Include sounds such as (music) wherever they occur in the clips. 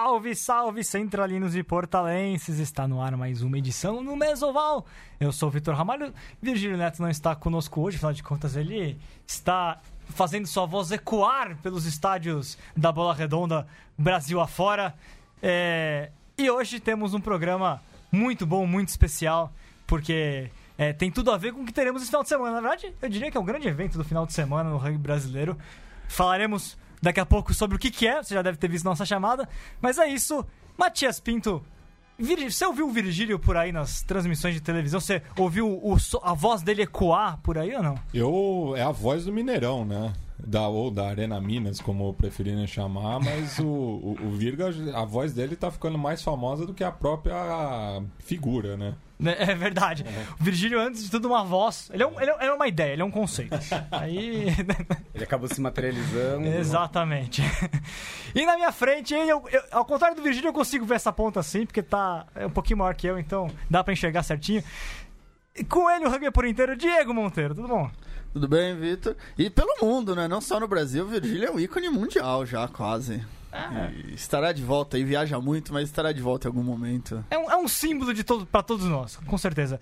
Salve, salve, centralinos e portalenses! Está no ar mais uma edição no Mesoval. Eu sou o Vitor Ramalho. Virgílio Neto não está conosco hoje, afinal de contas, ele está fazendo sua voz ecoar pelos estádios da Bola Redonda Brasil afora. É... E hoje temos um programa muito bom, muito especial, porque é, tem tudo a ver com o que teremos esse final de semana. Na verdade, eu diria que é um grande evento do final de semana no rugby brasileiro. Falaremos daqui a pouco sobre o que, que é, você já deve ter visto nossa chamada. Mas é isso, Matias Pinto. Vir... Você ouviu o Virgílio por aí nas transmissões de televisão? Você ouviu o... a voz dele ecoar por aí ou não? Eu. É a voz do Mineirão, né? Da, ou da Arena Minas, como preferirem chamar, mas o, o, o, Virga, a voz dele tá ficando mais famosa do que a própria figura, né? É verdade. É. O Virgílio, antes de tudo, uma voz. Ele é, um, ele é uma ideia, ele é um conceito. Aí. (laughs) ele acabou se materializando. Exatamente. E na minha frente, eu, eu, ao contrário do Virgílio, eu consigo ver essa ponta assim, porque tá é um pouquinho maior que eu, então dá para enxergar certinho. E com ele, o rugby por inteiro, Diego Monteiro, tudo bom? Tudo bem, Vitor? E pelo mundo, né? Não só no Brasil, o Virgílio é um ícone mundial já, quase. Ah. Estará de volta e viaja muito, mas estará de volta em algum momento. É um, é um símbolo de todo, para todos nós, com certeza.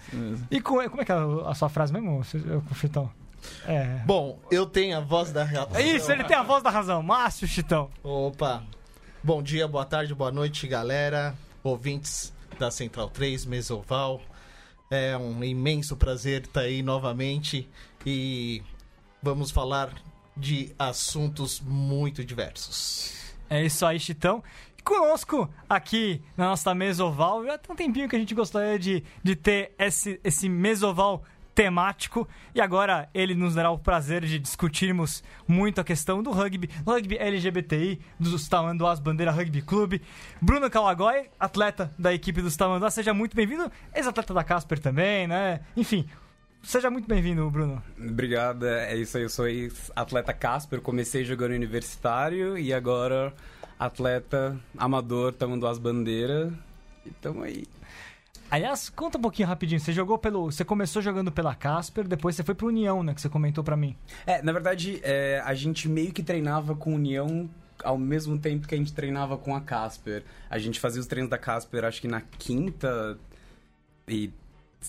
E com, como é que é a, sua frase mesmo, Chitão? É. Bom, eu tenho a voz da razão. É isso, ele tem a voz da razão. Márcio Chitão. Opa. Bom dia, boa tarde, boa noite, galera. Ouvintes da Central 3, Mesoval. É um imenso prazer estar aí novamente e vamos falar de assuntos muito diversos. É isso aí, Chitão. Conosco aqui na nossa mesoval, já tem um tempinho que a gente gostaria de, de ter esse, esse mesoval temático. E agora ele nos dará o prazer de discutirmos muito a questão do rugby, rugby LGBTI, dos Tamanduás Bandeira Rugby Clube. Bruno Calagói, atleta da equipe dos Tamanduás, seja muito bem-vindo. Ex-atleta da Casper também, né? Enfim, Seja muito bem-vindo, Bruno. Obrigado, é isso aí. Eu sou atleta Casper, comecei jogando universitário e agora atleta amador, Tamanduás Bandeira. E tamo aí. Aliás, conta um pouquinho rapidinho. Você jogou pelo. Você começou jogando pela Casper, depois você foi pro União, né? Que você comentou para mim. É, na verdade, é, a gente meio que treinava com União ao mesmo tempo que a gente treinava com a Casper. A gente fazia os treinos da Casper, acho que na quinta e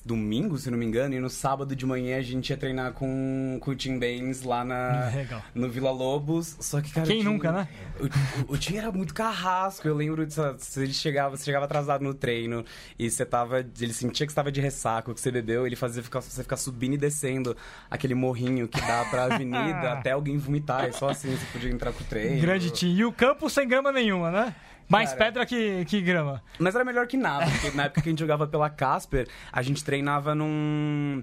domingo, se não me engano, e no sábado de manhã a gente ia treinar com, com o Tim Baines lá na, (laughs) Legal. no Vila Lobos. Só que, cara. Quem nunca, né? O, o, o Tim era muito carrasco. Eu lembro disso. Se ele chegava, você chegava atrasado no treino e você tava. Ele sentia que estava de ressaco, que você bebeu, ele fazia ficar, você ficar subindo e descendo aquele morrinho que dá pra avenida (laughs) até alguém vomitar. E só assim você podia entrar pro treino. Grande Tim. E o campo sem grama nenhuma, né? Mais Cara, pedra que, que grama. Mas era melhor que nada, porque na época que a gente jogava pela Casper, a gente treinava num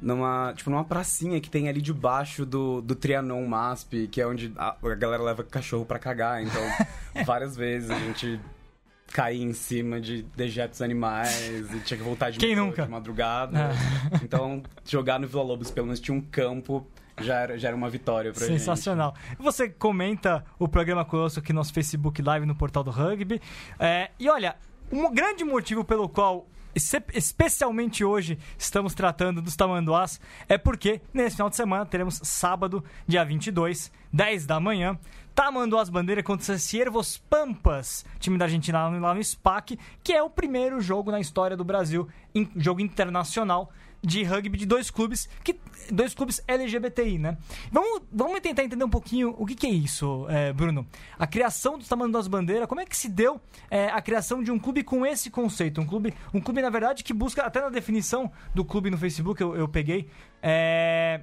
numa, tipo, numa pracinha que tem ali debaixo do, do Trianon MASP, que é onde a, a galera leva cachorro para cagar. Então, (laughs) várias vezes a gente caía em cima de dejetos animais e tinha que voltar de, Quem nunca? de madrugada. Ah. Então, jogar no Vila Lobos pelo menos tinha um campo já era, já era uma vitória pra Sensacional. gente. Sensacional. Você comenta o programa conosco aqui no nosso Facebook Live no Portal do Rugby. É, e olha, um grande motivo pelo qual especialmente hoje estamos tratando dos tamanduás, é porque nesse final de semana teremos sábado, dia 22, 10 da manhã, Tamanduás Bandeira contra Ciervos Pampas, time da Argentina lá no SPAC, que é o primeiro jogo na história do Brasil, jogo internacional de rugby de dois clubes, que dois clubes LGBTI, né? Vamos, vamos tentar entender um pouquinho o que, que é isso, é, Bruno. A criação do Tamanho das Bandeiras, como é que se deu é, a criação de um clube com esse conceito? Um clube, um clube, na verdade, que busca, até na definição do clube no Facebook, eu, eu peguei, é,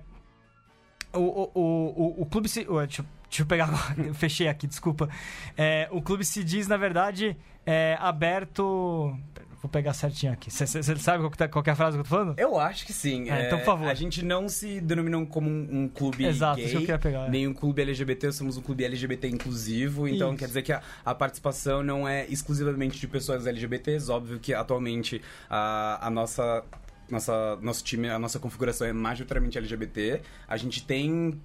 o, o, o, o, clube se. Deixa, deixa eu pegar agora, (laughs) fechei aqui, desculpa. É, o clube se diz, na verdade, é, aberto. Vou pegar certinho aqui. Você sabe qual, tá, qual é a frase que eu tô falando? Eu acho que sim. É, então, por favor. A gente não se denominou como um, um clube Exato, gay, isso que eu queria pegar. É. nem um clube LGBT, somos um clube LGBT inclusivo. Então, isso. quer dizer que a, a, participação não é exclusivamente de pessoas LGBTs. Óbvio que, atualmente, a, a nossa nossa, nosso time, a nossa configuração é majoritariamente LGBT. A gente tem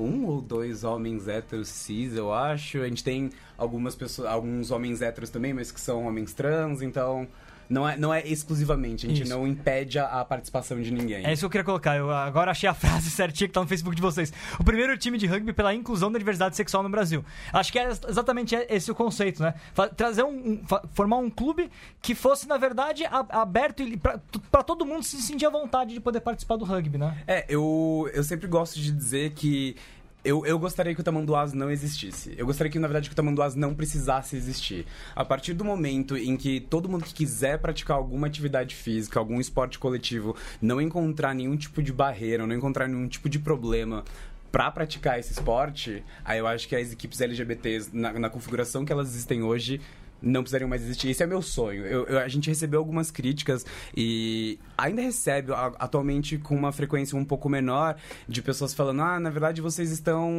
um ou dois homens héteros cis, eu acho. A gente tem algumas pessoas, alguns homens héteros também, mas que são homens trans, então Não é, não é exclusivamente, a gente Isso. não impede a, a participação de ninguém. É isso que eu queria colocar. Eu agora achei a (laughs) frase certinha que tá no Facebook de vocês. O primeiro time de rugby pela inclusão da diversidade sexual no Brasil. Acho que é exatamente esse o conceito, né? Trazer um, um- formar um clube que fosse, na verdade, aberto pra, pra todo mundo se sentir à vontade de poder participar do rugby, né? É, eu, eu sempre gosto de dizer que eu, eu gostaria que o Tamanduás não existisse. Eu gostaria que, na verdade, que o Tamanduás não precisasse existir. A partir do momento em que todo mundo que quiser praticar alguma atividade física, algum esporte coletivo, não encontrar nenhum tipo de barreira, não encontrar nenhum tipo de problema pra praticar esse esporte, aí eu acho que as equipes LGBTs, na, na configuração que elas existem hoje, não precisariam mais existir. Esse é meu sonho. Eu- eu- a gente recebeu algumas críticas e ainda recebe a- atualmente com uma frequência um pouco menor de pessoas falando: ah, na verdade vocês estão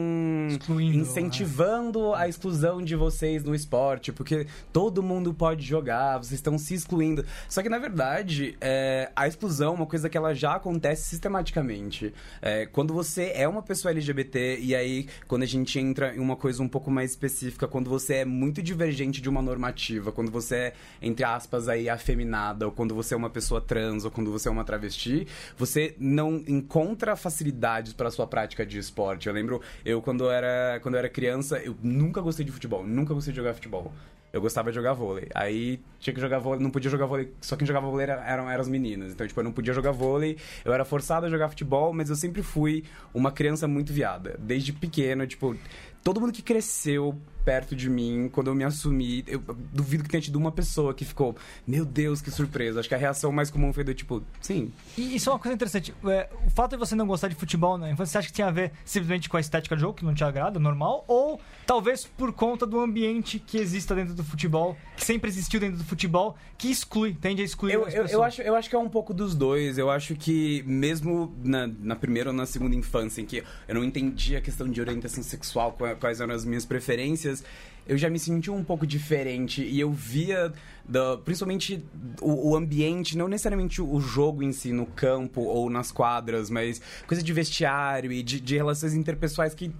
Excluindo, incentivando a exclusão de vocês no esporte, porque todo mundo pode jogar, vocês estão se excluindo. Só que na verdade, é, a exclusão é uma coisa que ela já acontece sistematicamente. É, quando você é uma pessoa LGBT, e aí quando a gente entra em uma coisa um pouco mais específica, quando você é muito divergente de uma normativa, quando você é, entre aspas, aí, afeminada, ou quando você é uma pessoa trans, ou quando você é uma travesti, você não encontra facilidades para sua prática de esporte. Eu lembro, eu quando era, quando eu era criança, eu nunca gostei de futebol, nunca gostei de jogar futebol. Eu gostava de jogar vôlei. Aí tinha que jogar vôlei, não podia jogar vôlei, só quem jogava vôlei era- eram, eram as meninas. Então, tipo, eu não podia jogar vôlei, eu era forçado a jogar futebol, mas eu sempre fui uma criança muito viada. Desde pequeno, tipo, todo mundo que cresceu perto de mim, quando eu me assumi, eu duvido que tenha tido uma pessoa que ficou, meu Deus, que surpresa. Acho que a reação mais comum foi do tipo, sim, E isso é uma coisa interessante. É, o fato de você não gostar de futebol na infância, você acha que tinha a ver simplesmente com a estética do jogo, que não te agrada, normal? Ou talvez por conta do ambiente que exista dentro do futebol, que sempre existiu dentro do futebol, que exclui, tende a excluir Eu, eu, eu, acho, eu acho que é um pouco dos dois. Eu acho que mesmo na, na primeira ou na segunda infância, em que eu não entendia a questão de orientação sexual, qua- quais eram as minhas preferências, eu já me senti um pouco diferente e eu via, principalmente, o, o ambiente, não necessariamente o jogo em si, no campo ou nas quadras, mas coisa de vestiário e de, de relações interpessoais que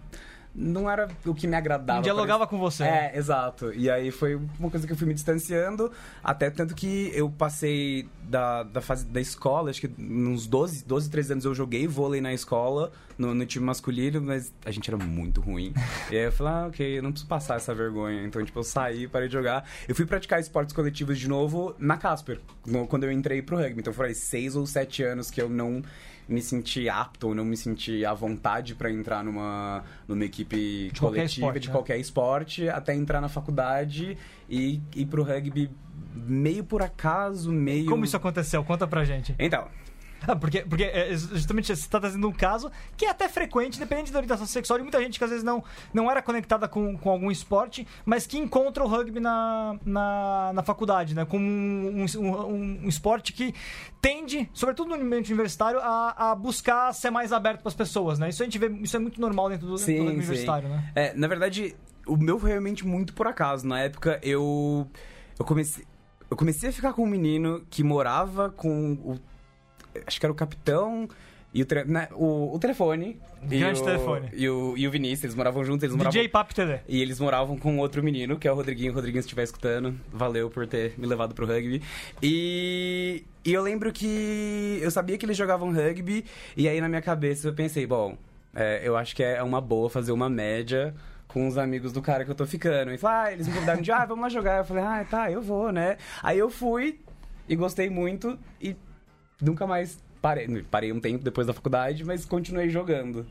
não era o que me agradava. Não dialogava com você. É, exato. E aí foi uma coisa que eu fui me distanciando, até tanto que eu passei da, da fase da escola, acho que uns 12, 12, 13 anos eu joguei vôlei na escola, no, no time masculino, mas a gente era muito ruim. e aí eu falei, ah, ok, eu não preciso passar essa vergonha. Então, tipo, eu saí, parei de jogar. Eu fui praticar esportes coletivos de novo na Casper, no- quando eu entrei pro rugby. Então foram aí seis ou sete anos que eu não me senti apto, ou não me senti à vontade pra entrar numa, numa equipe De qualquer coletiva esporte, de né? qualquer esporte, até entrar na faculdade e ir pro rugby meio por acaso, meio... Como isso aconteceu? Conta pra gente. Então, Ah, (laughs) porque, porque é, justamente você está trazendo um caso que é até frequente, dependente da orientação sexual, e muita gente que às vezes não, não era conectada com, com algum esporte, mas que encontra o rugby na, na, na faculdade, né? Como um, um, um esporte que tende, sobretudo no ambiente universitário, a, a buscar ser mais aberto para as pessoas, né? Isso a gente vê, isso é muito normal dentro do, do Sim, sim. universitário, né? É, na verdade, o meu foi realmente muito por acaso. Na época, eu. Eu comecei. Eu comecei a ficar com um menino que morava com o. Acho que era o capitão e o, né, o, o telefone. e Grande o- telefone. E o, e o Vinícius, eles moravam juntos, eles moravam. DJ Papo TV. E eles moravam com outro menino, que é o Rodriguinho. Rodriguinho, se estiver escutando, valeu por ter me levado pro rugby. E, e eu lembro que eu sabia que eles jogavam rugby, e aí na minha cabeça eu pensei, bom, é, eu acho que é uma boa fazer uma média com os amigos do cara que eu tô ficando. E falaram, ah, eles me convidaram de, ah, vamos lá jogar. Eu falei, ah, tá, eu vou, né? Aí eu fui e gostei muito e nunca mais parei. Parei um tempo depois da faculdade, mas continuei jogando.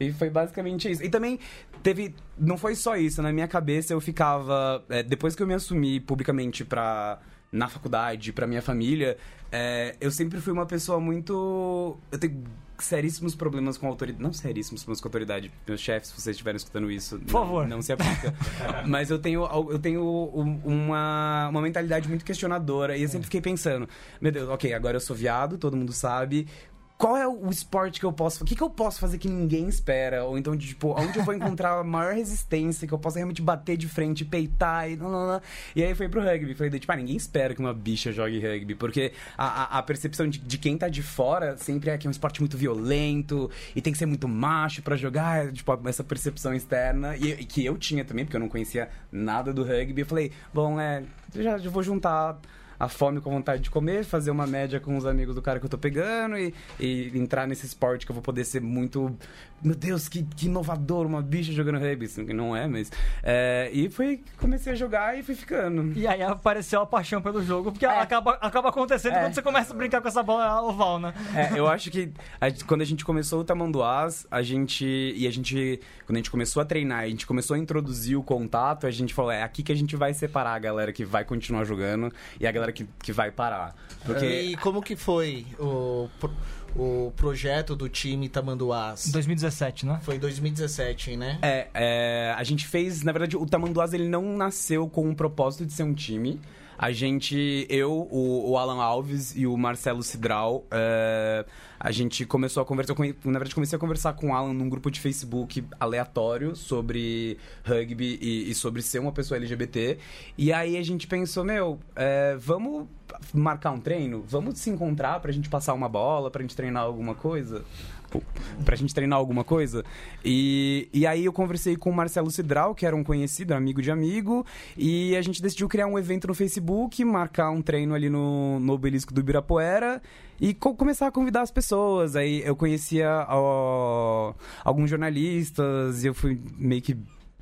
E foi basicamente isso. E também teve. Não foi só isso. Na minha cabeça eu ficava. é, depois que eu me assumi publicamente pra. Na faculdade, pra minha família, é, eu sempre fui uma pessoa muito. Eu tenho seríssimos problemas com autoridade. Não seríssimos problemas com autoridade. Meus chefes, se vocês estiverem escutando isso. Por favor. Não se aplica. (laughs) Mas eu tenho, eu tenho um- uma, uma mentalidade muito questionadora. E eu sempre fiquei pensando: meu Deus, ok, agora eu sou viado, todo mundo sabe. Qual é o esporte que eu posso. O que, que eu posso fazer que ninguém espera? Ou então, tipo, onde eu vou encontrar a maior resistência, que eu possa realmente bater de frente, peitar e. Não, não, não. E aí foi pro rugby. Falei, tipo, ah, ninguém espera que uma bicha jogue rugby. Porque a, a, a percepção de, de quem tá de fora sempre é que é um esporte muito violento e tem que ser muito macho pra jogar. Tipo, essa percepção externa. E, e que eu tinha também, porque eu não conhecia nada do rugby. Eu falei, bom, é. Já, já vou juntar a fome com a vontade de comer, fazer uma média com os amigos do cara que eu tô pegando e, e entrar nesse esporte que eu vou poder ser muito. Meu Deus, que, que inovador, uma bicha jogando rugby. Assim, que não é, mas. É, e foi comecei a jogar e fui ficando. E aí apareceu a paixão pelo jogo, porque É. acaba, acaba acontecendo É. quando você começa a brincar com essa bola oval, né? É, eu acho que a quando a gente começou o Tamanduás, a gente. E a gente. Quando a gente começou a treinar, a gente começou a introduzir o contato, a gente falou, é aqui que a gente vai separar a galera que vai continuar jogando e a galera que, que vai parar. Porque. E como que foi o, pro- o projeto do time Tamanduás? 2017, né? Foi em 2017, né? É, é, a gente fez, na verdade, o Tamanduás ele não nasceu com o propósito de ser um time. A gente, eu, o, o Alan Alves e o Marcelo Cidral, é, a gente começou a conversar Na verdade, comecei a conversar com o Alan num grupo de Facebook aleatório sobre rugby e, e sobre ser uma pessoa LGBT. E aí a gente pensou, meu, é, vamos marcar um treino? Vamos se encontrar pra gente passar uma bola, pra gente treinar alguma coisa? Pô, Pra gente treinar alguma coisa. E, e aí eu conversei com o Marcelo Cidral, que era um conhecido, amigo de amigo, e a gente decidiu criar um evento no Facebook, marcar um treino ali no, no obelisco do Ibirapuera e co- começar a convidar as pessoas. Aí eu conhecia ó, alguns jornalistas e eu fui meio que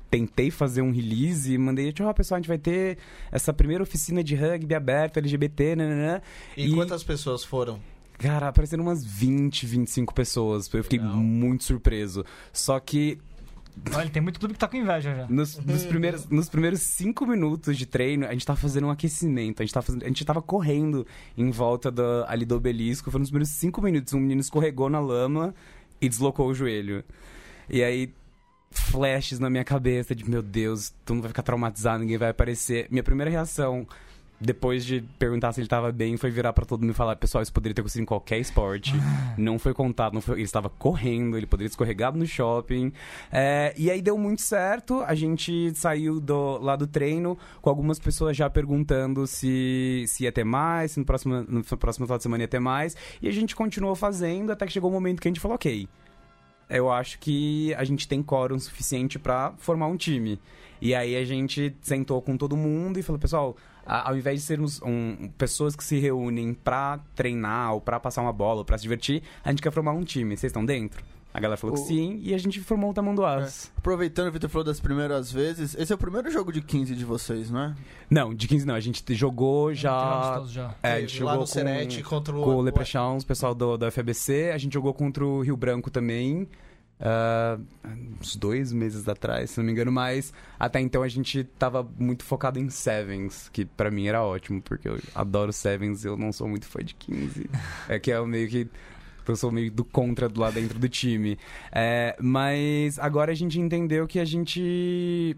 tentei fazer um release e mandei, tipo, ó, pessoal, a gente vai ter essa primeira oficina de rugby aberto, LGBT, nananã. E, quantas pessoas foram? Cara, apareceram umas 20, 25 pessoas. Eu fiquei Legal. muito surpreso. Só que Olha, tem muito clube que tá com inveja já. nos, nos primeiros, nos primeiros cinco minutos de treino, a gente tava fazendo um aquecimento. A gente tava, fazendo, a gente tava correndo em volta da- ali do obelisco. Foram nos primeiros cinco minutos. Um menino escorregou na lama e deslocou o joelho. E aí, flashes na minha cabeça de, meu Deus, tu não vai ficar traumatizado, ninguém vai aparecer. Minha primeira reação, depois de perguntar se ele tava bem, foi virar pra todo mundo e falar, pessoal, isso poderia ter acontecido em qualquer esporte. (laughs) não foi contado, não foi, ele estava correndo, ele poderia ter escorregado no shopping. É, e aí deu muito certo, a gente saiu do, lá do treino com algumas pessoas já perguntando se, se ia ter mais, se no próximo, no próximo final de semana ia ter mais. E a gente continuou fazendo até que chegou o momento que a gente falou, ok, eu acho que a gente tem quórum suficiente pra formar um time. E aí a gente sentou com todo mundo e falou, pessoal, ao invés de sermos um, pessoas que se reúnem pra treinar ou pra passar uma bola ou pra se divertir, a gente quer formar um time. Vocês estão dentro? A galera falou que O- sim e a gente formou o Tamanduás. Aproveitando, o Vitor falou das primeiras vezes. Esse é o primeiro jogo de 15 de vocês, não é? Não, de 15 não, a gente jogou já... Já. É, a Teve gente lá jogou Serete com, contra o... com o Leprechauns, pessoal do, da FABC. A gente jogou contra o Rio Branco também. ah, uns dois meses atrás, se não me engano, mas até então a gente tava muito focado em Sevens, que pra mim era ótimo, porque eu adoro Sevens e eu não sou muito fã de 15. (laughs) É que é o meio que. Eu sou meio do contra do lá dentro do time. É, mas agora a gente entendeu que a gente.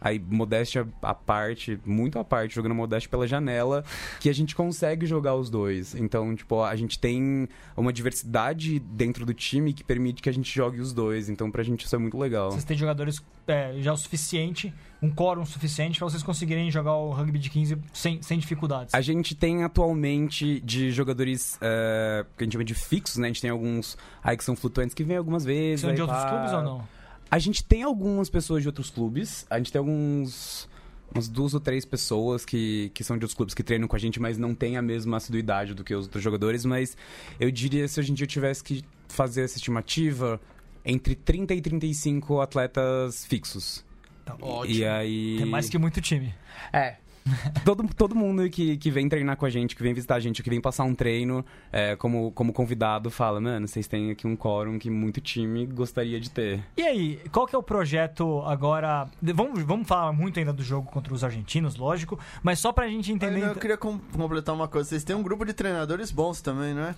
Aí, modéstia à parte, muito à parte, jogando modéstia pela janela, que a gente consegue jogar os dois. Então, tipo, a gente tem uma diversidade dentro do time que permite que a gente jogue os dois. Então, pra gente isso é muito legal. Vocês têm jogadores é, já o suficiente, um quórum suficiente pra vocês conseguirem jogar o rugby de 15 sem, sem dificuldades. A gente tem atualmente de jogadores é, que a gente chama de fixos, né? A gente tem alguns aí que são flutuantes que vêm algumas vezes. São de outros pá. clubes ou não? A gente tem algumas pessoas de outros clubes. A gente tem alguns. Umas duas ou três pessoas que, que são de outros clubes que treinam com a gente, mas não tem a mesma assiduidade do que os outros jogadores. Mas eu diria, se hoje em dia eu tivesse que fazer essa estimativa, entre 30 e 35 atletas fixos. Tá Ótimo. E aí. Tem mais que muito time. É. (laughs) todo, todo mundo que, que vem treinar com a gente, que vem visitar a gente, que vem passar um treino é, como, como convidado, fala, mano, vocês têm aqui um quórum que muito time gostaria de ter. E aí, qual que é o projeto agora? Vamos, vamos falar muito ainda do jogo contra os argentinos, lógico, mas só pra gente entender. Eu queria com- completar uma coisa. Vocês têm um grupo de treinadores bons também, não é?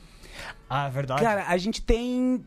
Ah, é verdade. Cara, a gente tem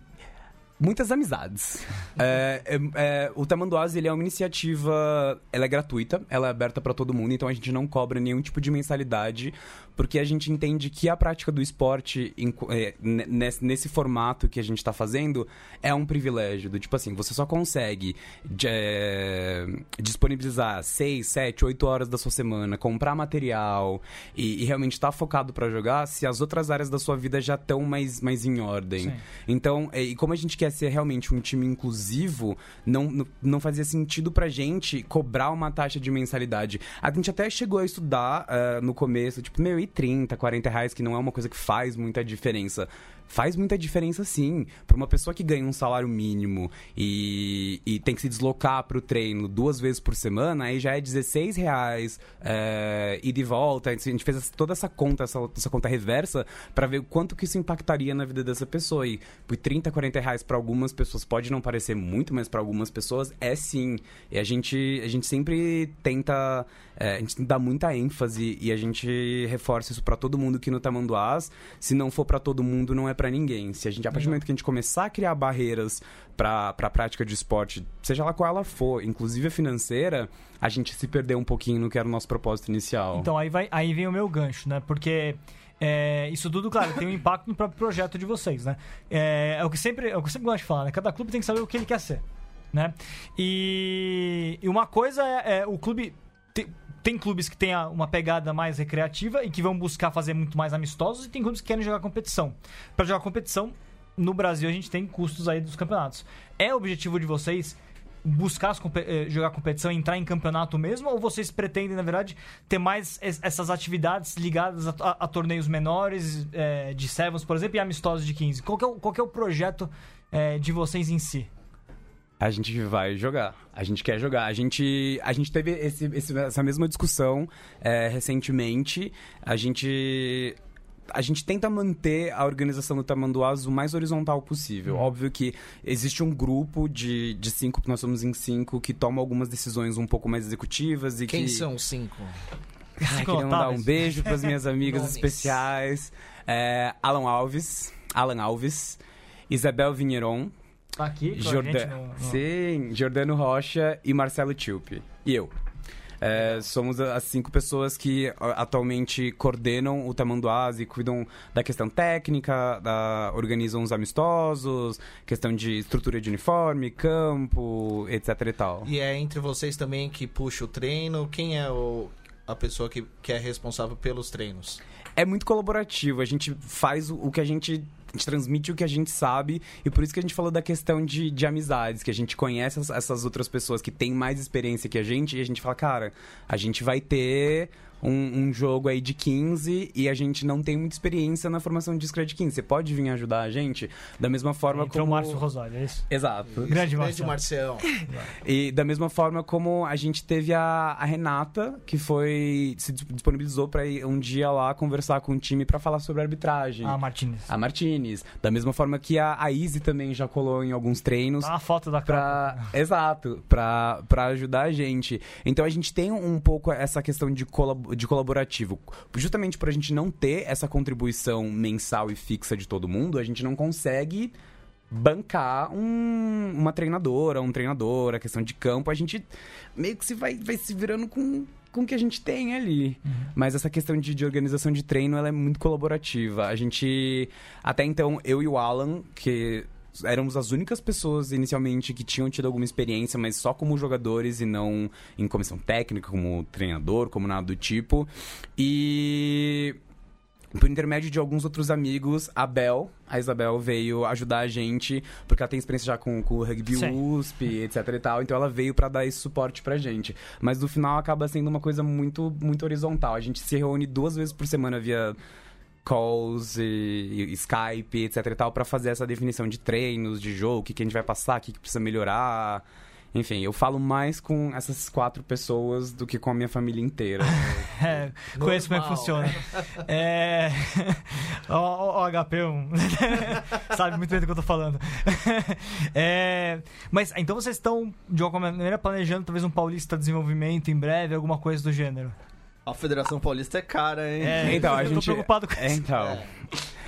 muitas amizades. (laughs) É, é, é, o Tamanduás, ele é uma iniciativa, ela é gratuita, ela é aberta pra todo mundo, então a gente não cobra nenhum tipo de mensalidade, porque a gente entende que a prática do esporte em- é, ne- nesse, nesse formato que a gente tá fazendo é um privilégio, do tipo assim, você só consegue de- é, disponibilizar 6, 7, 8 horas da sua semana, comprar material e, e realmente estar focado pra jogar se as outras áreas da sua vida já estão mais, mais em ordem. Sim. Então, é, e como a gente quer ser realmente um time inclusivo, não, não- fazia sentido pra gente cobrar uma taxa de mensalidade. A gente até chegou a estudar ah, no começo, tipo, meu, e 30, 40 reais, que não é uma coisa que faz muita diferença. Faz muita diferença sim. Pra uma pessoa que ganha um salário mínimo e, e tem que se deslocar pro treino duas vezes por semana, aí já é 16 reais é, e volta. A gente fez toda essa conta, essa, essa conta reversa, pra ver o quanto que isso impactaria na vida dessa pessoa. E por 30, 40 reais pra algumas pessoas pode não parecer muito, mas pra algumas pessoas é sim. E a gente, a gente sempre tenta. é, a gente dá muita ênfase e a gente reforça isso pra todo mundo que no Tamanduás. Se não for pra todo mundo, não é pra ninguém. Se a gente, a partir do momento que a gente começar a criar barreiras pra pra prática de esporte, seja lá qual ela for, inclusive a financeira, a gente se perdeu um pouquinho no que era o nosso propósito inicial. Então aí, vai, aí vem o meu gancho, né? Porque é, isso tudo, claro, tem um impacto no próprio projeto de vocês, né? É, é o que sempre, é o que eu sempre gosto de falar, né? Cada clube tem que saber o que ele quer ser, né? E, e uma coisa é, é o clube tem, tem clubes que têm uma pegada mais recreativa e que vão buscar fazer muito mais amistosos e tem clubes que querem jogar competição. Para jogar competição, no Brasil a gente tem custos aí dos campeonatos. É o objetivo de vocês buscar as eh, jogar competição entrar em campeonato mesmo? Ou vocês pretendem, na verdade, ter mais es- essas atividades ligadas a, a- a torneios menores, eh, de Sevens, por exemplo, e amistosos de 15? Qual é o, qual é o projeto eh, de vocês em si? A gente vai jogar. A gente quer jogar. A gente, a gente teve esse- esse- essa mesma discussão é, recentemente. A gente. A gente tenta manter a organização do Tamanduás o mais horizontal possível. Óbvio que existe um grupo de, de cinco, nós somos em cinco, que toma algumas decisões um pouco mais executivas e Quem que... são os cinco? Ai, Cinco queria mandar um beijo para as minhas (laughs) amigas especiais. É, Alan Alves, Alan Alves, Isabel Vinheron, Tá aqui com a Jordan... gente no- no- Sim, Jordano Rocha e Marcelo Tilpe. E eu. É, somos as cinco pessoas que atualmente coordenam o Tamanduás e cuidam da questão técnica, da, organizam os amistosos, questão de estrutura de uniforme, campo, etc e tal. E é entre vocês também que puxa o treino. Quem é o, a pessoa que, que é responsável pelos treinos? é muito colaborativo. A gente faz o, o que a gente. Gente transmite o que a gente sabe. E por isso que a gente falou da questão de, de amizades, que a gente conhece as- essas outras pessoas que têm mais experiência que a gente. E a gente fala, cara, a gente vai ter. Um, um jogo aí de 15 e a gente não tem muita experiência na formação de Scred 15. Você pode vir ajudar a gente? Da mesma forma Entrou o como. Márcio Rosório, é isso? Exato. Grande Grande Marcelo. Marcião. E da mesma forma como a gente teve a, a Renata, que foi. se disponibilizou pra ir um dia lá conversar com o time pra falar sobre arbitragem. Ah, Martinez. A Martinez. Da mesma forma que a, a Izzy também já colou em alguns treinos. Tá uma foto da cara. Pra, exato, pra, pra ajudar a gente. Então a gente tem um pouco essa questão de, colab de colaborativo. Justamente por a gente não ter essa contribuição mensal e fixa de todo mundo, a gente não consegue bancar um- uma treinadora, um treinador, a questão de campo, a gente meio que se vai, vai se virando com com o que a gente tem ali. Mas essa questão de, de organização de treino, ela é muito colaborativa. A gente, até então, eu e o Alan, que éramos as únicas pessoas inicialmente que tinham tido alguma experiência, mas só como jogadores e não em comissão técnica, como treinador, como nada do tipo. E por intermédio de alguns outros amigos, a Bel, a Isabel veio ajudar a gente, porque ela tem experiência já com, com o rugby Sim. USP, (laughs) etc e tal, então ela veio pra dar esse suporte pra gente. Mas no final acaba sendo uma coisa muito, muito horizontal. A gente se reúne duas vezes por semana via calls e, e Skype, etc e tal, pra fazer essa definição de treinos, de jogo, o que, que a gente vai passar, o que, que precisa melhorar. Enfim, eu falo mais com essas quatro pessoas do que com a minha família inteira. (laughs) É, conheço como é que funciona. É. (laughs) Ó, ó, ó, HP, um... (laughs) sabe muito bem do que eu tô falando. É, Mas então vocês estão, de alguma maneira, planejando talvez um Paulista Desenvolvimento em breve, alguma coisa do gênero. A Federação Paulista é cara, hein? É, Então, a eu gente- tô preocupado com É, isso. então.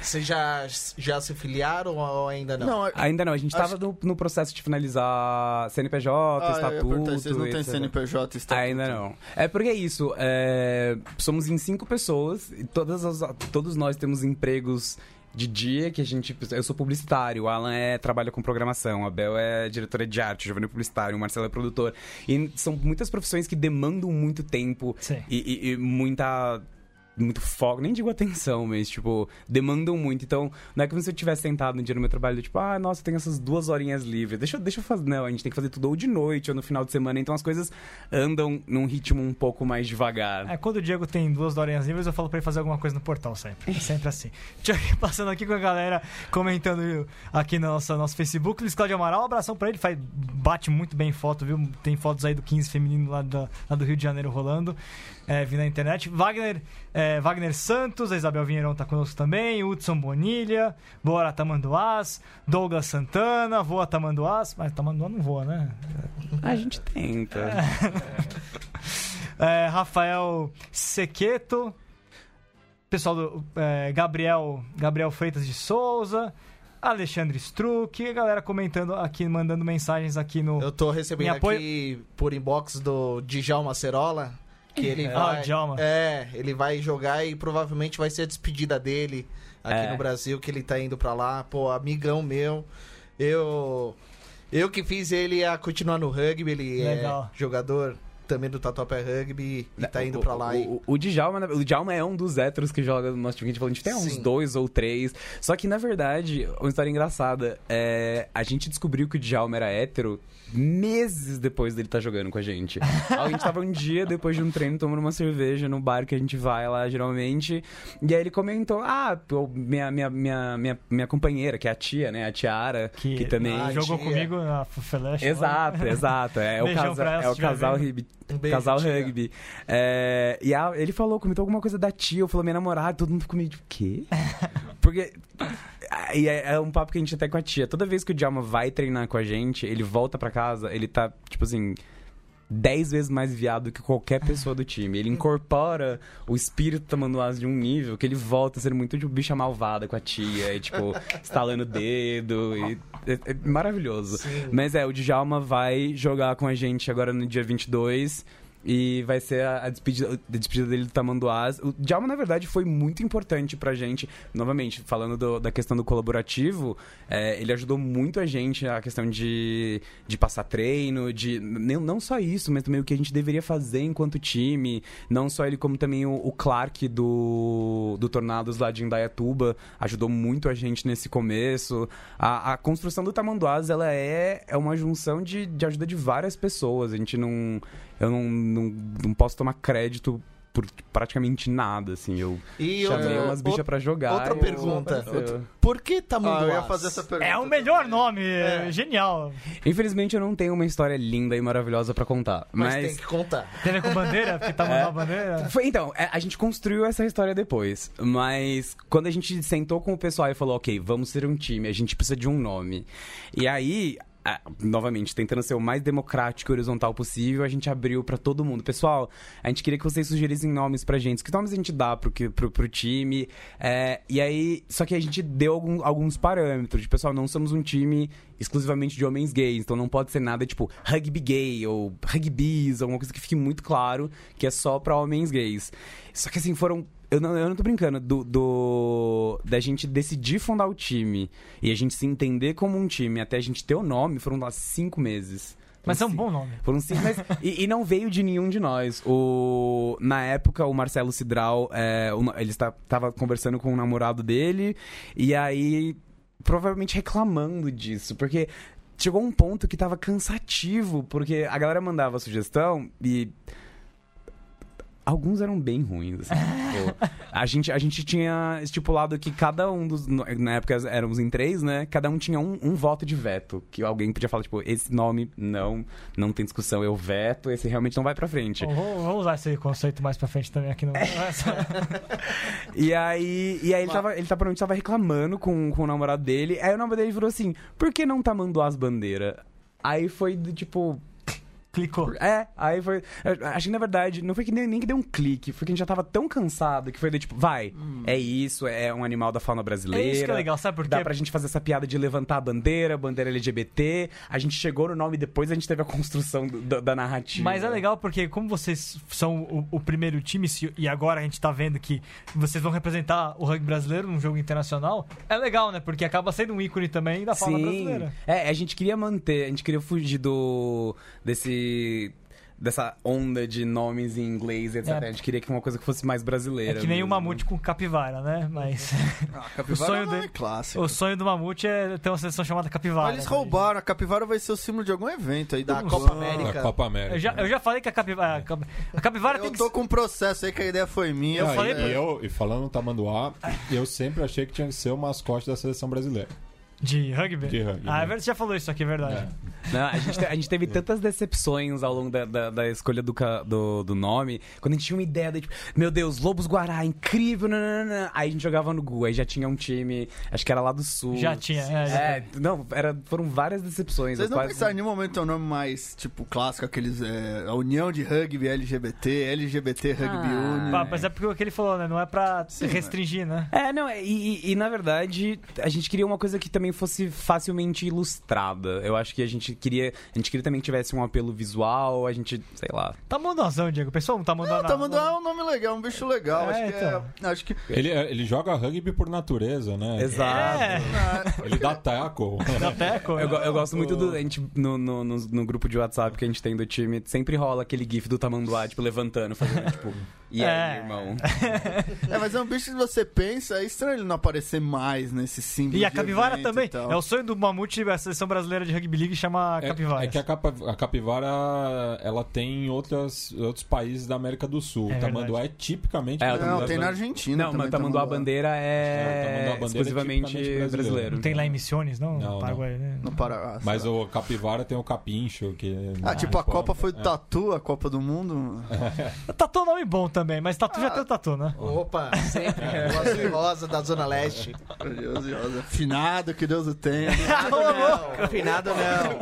Vocês já, já se filiaram ou ainda não? Não, Ainda não, a gente Acho- tava no, no processo de finalizar CNPJ, ah, eu ia estatuto. perguntar, vocês não têm. CNPJ estatuto? Ainda não. É porque é isso. é, somos em cinco pessoas e todas as- todos nós temos empregos de dia que a gente. Eu sou publicitário, o Alan é, trabalha com programação, a Bel é diretora de arte, o Giovanni é publicitário, o Marcelo é produtor. E são muitas profissões que demandam muito tempo e, e- e muita muito foco, nem digo atenção, mas, tipo, demandam muito. Então, não é como se eu tivesse sentado no dia do meu trabalho, tipo, ah, nossa, tem essas duas horinhas livres, deixa, deixa eu fazer. Não, a gente tem que fazer tudo ou de noite ou no final de semana, então as coisas andam num ritmo um pouco mais devagar. É, quando o Diego tem duas horinhas livres, eu falo pra ele fazer alguma coisa no portal sempre. É sempre assim. (laughs) Ir passando aqui com a galera comentando aqui no nosso, nosso Facebook. Luiz Cláudio Amaral, um abração pra ele. Faz, bate muito bem foto, viu? Tem fotos aí do 15 feminino lá, da- lá do Rio de Janeiro rolando. É, vi na internet. Wagner, é, Wagner Santos, a Isabel Vinheirão tá conosco também. Hudson Bonilha, Bora Tamanduás. Douglas Santana, voa Tamanduás. Mas Tamanduá não voa, né? A gente tenta. É, (laughs) Rafael Sequeto. Pessoal do é, Gabriel, Gabriel Freitas de Souza. Alexandre Struck. A galera comentando aqui, mandando mensagens aqui no. Eu tô recebendo apoio- aqui por inbox do Djalma Acerola que ele Ah, vai. Djalma. É, ele vai jogar e provavelmente vai ser a despedida dele aqui É. no Brasil, que ele tá indo pra lá. Pô, amigão meu. Eu. Eu que fiz ele a continuar no rugby, ele Legal. é jogador também do Tatuapé Rugby e tá indo O- pra lá. O, e... o, o Djalma, o Djalma é um dos héteros que joga no nosso time. A gente falou, a gente tem uns Sim. dois ou três. Só que, na verdade, uma história engraçada. É, a gente descobriu que o Djalma era hétero meses depois dele estar jogando com a gente. (laughs) a gente tava um dia depois de um treino tomando uma cerveja no bar que a gente vai lá geralmente. E aí ele comentou: Ah, minha, minha, minha, minha, minha companheira, que é a tia, né? A Tiara, que, também. Ah, jogou tia. comigo na Flash. Exato, exato. É, o, casa, é o casal, vendo. rugby, Um beijo, casal tia. rugby. É, e a- ele falou, comentou alguma coisa da tia, eu falou minha namorada, todo mundo ficou meio tipo, quê? (laughs) Porque. E é, é um papo que a gente tem com a tia. Toda vez que o Djalma vai treinar com a gente, ele volta pra casa, ele tá, tipo assim. 10 vezes mais viado que qualquer pessoa do time. Ele incorpora o espírito tamanduás de um nível que ele volta sendo muito tipo, bicha malvada com a tia, e, tipo, (laughs) estalando o dedo. E, é, é maravilhoso. Mas é, o Djalma vai jogar com a gente agora no dia 22. E vai ser a, a despedida, a despedida dele do Tamanduás. O Djalma, na verdade, foi muito importante pra gente. Novamente, falando do- da questão do colaborativo, é, ele ajudou muito a gente a questão de, de passar treino, de. Não, só isso, mas também o que a gente deveria fazer enquanto time. Não só ele, como também o, o Clark do, do Tornados lá de Indaiatuba ajudou muito a gente nesse começo. A, a construção do Tamanduás, ela é, é uma junção de, de ajuda de várias pessoas. A gente não. Eu não, não, não posso tomar crédito por praticamente nada, assim. Eu E chamei outra- umas bichas pra jogar. outra e pergunta. apareceu. Por que Ah, Tamanduás? eu ia fazer essa pergunta. É o melhor nome, É. genial. Infelizmente eu não tenho uma história linda e maravilhosa pra contar. Mas, Mas, tem que contar. Tem com bandeira? Porque tá mandando a bandeira? Foi, então, é, a gente construiu essa história depois. Mas quando a gente sentou com o pessoal e falou, ok, vamos ser um time, a gente precisa de um nome. E aí. A- Novamente, tentando ser o mais democrático e horizontal possível, a gente abriu pra todo mundo. Pessoal, a gente queria que vocês sugerissem nomes pra gente. Que nomes a gente dá pro, pro, pro time? É, e aí, só que a gente deu algum- alguns parâmetros. De, pessoal, não somos um time exclusivamente de homens gays. Então não pode ser nada tipo rugby gay ou rugby's, alguma coisa que fique muito claro que é só pra homens gays. Só que assim, foram. Eu não, eu não tô brincando, do, do. Da gente decidir fundar o time e a gente se entender como um time até a gente ter o nome, foram lá cinco meses. Mas é um bom nome. Foram cinco, mas, e, e não veio de nenhum de nós. O, na época, o Marcelo Cidral, é, o- ele está, tava conversando com o namorado dele, e aí, provavelmente reclamando disso, porque chegou um ponto que tava cansativo, porque a galera mandava sugestão e. Alguns eram bem ruins, assim. (laughs) Tipo, a, gente, a gente tinha estipulado que cada um dos. Na época éramos em três, né? Cada um tinha um, um voto de veto. Que alguém podia falar, tipo, esse nome não, não tem discussão, eu veto, esse realmente não vai pra frente. Vou, vou usar esse conceito mais pra frente também aqui no. (laughs) (laughs) E aí, e aí ele, tava, ele tava, provavelmente tava reclamando com, com o namorado dele. Aí o namorado dele virou assim: por que não tá mandando as bandeiras? Aí foi do tipo. Clicou. (laughs) É, aí foi. Acho que na verdade, não foi que nem, nem que deu um clique, foi que a gente já tava tão cansado que foi do tipo, vai, é isso, é um animal da fauna brasileira. É isso que é legal, sabe por quê? Dá pra gente fazer essa piada de levantar a bandeira, bandeira LGBT. A gente chegou no nome e depois a gente teve a construção do- da, da narrativa. Mas é legal porque, como vocês são o, o primeiro time se- e agora a gente tá vendo que vocês vão representar o rugby brasileiro num jogo internacional, é legal, né? Porque acaba sendo um ícone também da fauna Sim. brasileira. É, a gente queria manter, a gente queria fugir do. desse. Dessa onda de nomes em inglês, etc. É. A gente queria que uma coisa que fosse mais É brasileira. que nem o mesmo. Mamute com capivara, né? Mas Ah, capivara (laughs) sonho é nome dele- clássico. o sonho do Mamute é ter uma seleção chamada capivara. Mas eles né? roubaram. A capivara vai ser o símbolo de algum evento aí Da Copa. América. Da Copa América. Eu já, eu já falei que a capivara, a cap- a capivara tem Eu que tô com um processo aí que a ideia foi minha. Eu Ah, falei e, e eu, e falando no Tamanduá, eu sempre achei que tinha que ser o mascote da seleção brasileira. De rugby? De rugby, Ah, né? é verdade, você já falou isso aqui, é verdade. Não, a, gente, te- a gente teve tantas decepções ao longo da, da, da escolha do, do, do nome. Quando a gente tinha uma ideia de, tipo, meu Deus, Lobos Guará, incrível, nananana. Aí a gente jogava no Google, aí já tinha um time, acho que era lá do sul. Já tinha, é, já É, não, era, foram várias decepções. Vocês não quase- pensaram em nenhum momento em um nome mais, tipo, clássico, aqueles. É, a União de Rugby LGBT, LGBT Rugby Ah. Union. Pá, Mas é porque o que ele falou, né? Não é pra se restringir, né? É, não, e, e- e, na verdade a gente queria uma coisa que também fosse facilmente ilustrada. Eu acho que a gente queria. A gente queria também que tivesse um apelo visual, a gente, sei lá. Tá mandazão, Diego. Pessoal, não tá mandando Não, Tamanduá é um nome legal, um bicho legal. É, acho, que então. é, acho que. Ele, ele joga rugby por natureza, né? Exato. É, Ele dá taco. da Teco. Eu, eu gosto muito do. A gente, no, no, no, no grupo de WhatsApp que a gente tem do time, sempre rola aquele gif do Tamanduá, tipo, levantando, fazendo, tipo. (laughs) E aí, É. irmão? (laughs) É, mas é um bicho que você pensa, é estranho ele não aparecer mais nesse símbolo. E a capivara também. É o sonho do Mamute, a seleção brasileira de rugby league chama É, capivara. é que a, capa- a capivara ela tem em outras, outros países da América do Sul. É o tamanduá é tipicamente É, o Não, tem na Argentina. Não, mas também, Tamanduá Tamanduá. Bandeira É, o Tamanduá é Bandeira é exclusivamente brasileiro. brasileiro. Não tem lá em Missões, não? Não, no Paraguai, né? No Pará. Mas o capivara tem o capincho. Que Ah, tipo, a Copa foi do é. Tatu, a Copa do Mundo. (laughs) Tatu é um nome bom também, mas Tatu já tem o Tatu, né? Opa, sempre. Rosa e Rosa da Zona Leste. Deus, Deus. Finado, que Deus o tenha. Finado (laughs) não, finado não.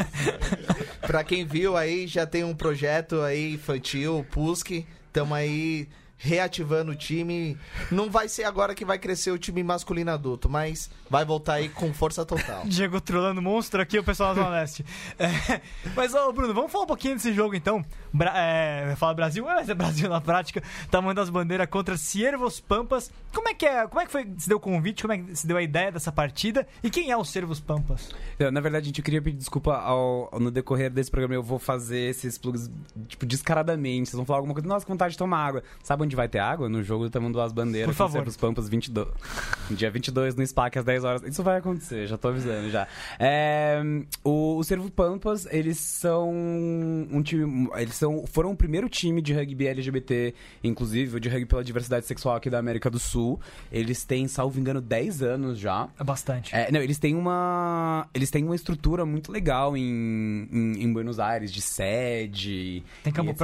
Pra quem viu aí, já tem um projeto aí infantil, PUSC. Tamo aí reativando o time. Não vai ser agora que vai crescer o time masculino adulto, mas vai voltar aí com força total. (laughs) Diego trolando monstro aqui, o pessoal da Zona Leste. É, mas, ô, Bruno, vamos falar um pouquinho desse jogo, então. Bra é, eu falo Brasil, mas é Brasil na prática. Tamanho das bandeiras contra Ciervos Pampas. Como é que é? Como é que foi, se deu o convite? Como é que se deu a ideia dessa partida? E quem é o Ciervos Pampas? Eu, Na verdade, gente, eu queria pedir desculpa ao, no decorrer desse programa. Eu vou fazer esses plugs, tipo, descaradamente. Vocês vão falar alguma coisa. Nossa, que vontade de tomar água. Sabe onde vai ter água? No jogo do Tamanho das Bandeiras. Por favor. Os Pampas 22. (laughs) Dia 22 no SPAC às 10 horas. Isso vai acontecer, já tô avisando já. É, o, o Servo Pampas, eles são um time. Eles são, foram o primeiro time de rugby LGBT, inclusive, de rugby pela diversidade sexual aqui da América do Sul. Eles têm, salvo engano, 10 anos já. É bastante. É, não, eles têm uma. Eles têm uma estrutura muito legal em, em, em Buenos Aires, de sede. Tem campo etc.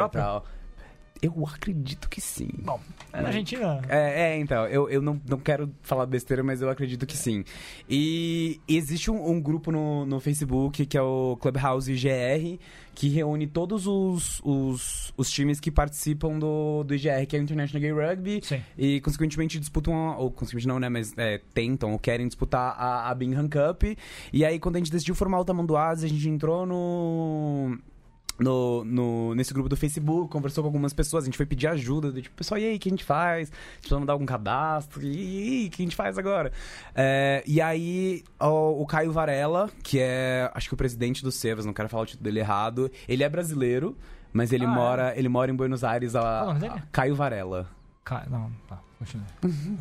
Eu acredito que sim. Bom, é na Argentina. É, é, então, eu, eu não, não quero falar besteira, mas eu acredito que sim. E existe um, um grupo no, no Facebook que é o Clubhouse GR, que reúne todos os, os, os times que participam do, do IGR, que é o International Gay Rugby, Sim. e consequentemente disputam, ou consequentemente não, né, mas é, tentam ou querem disputar a, a Bingham Cup. E aí, quando a gente decidiu formar o Tamanduás, a gente entrou no no, no- nesse grupo do Facebook, conversou com algumas pessoas, a gente foi pedir ajuda, do tipo, pessoal, e aí, o que a gente faz? A gente precisa mandar algum cadastro? E aí, o que a gente faz agora? É, e aí, o, o Caio Varela, que é, acho que o presidente do Sevas, não quero falar o título dele errado, ele é brasileiro, mas ele Ah, é? mora ele mora em Buenos Aires, a, a- Caio Varela. Ca- Não, tá, continua.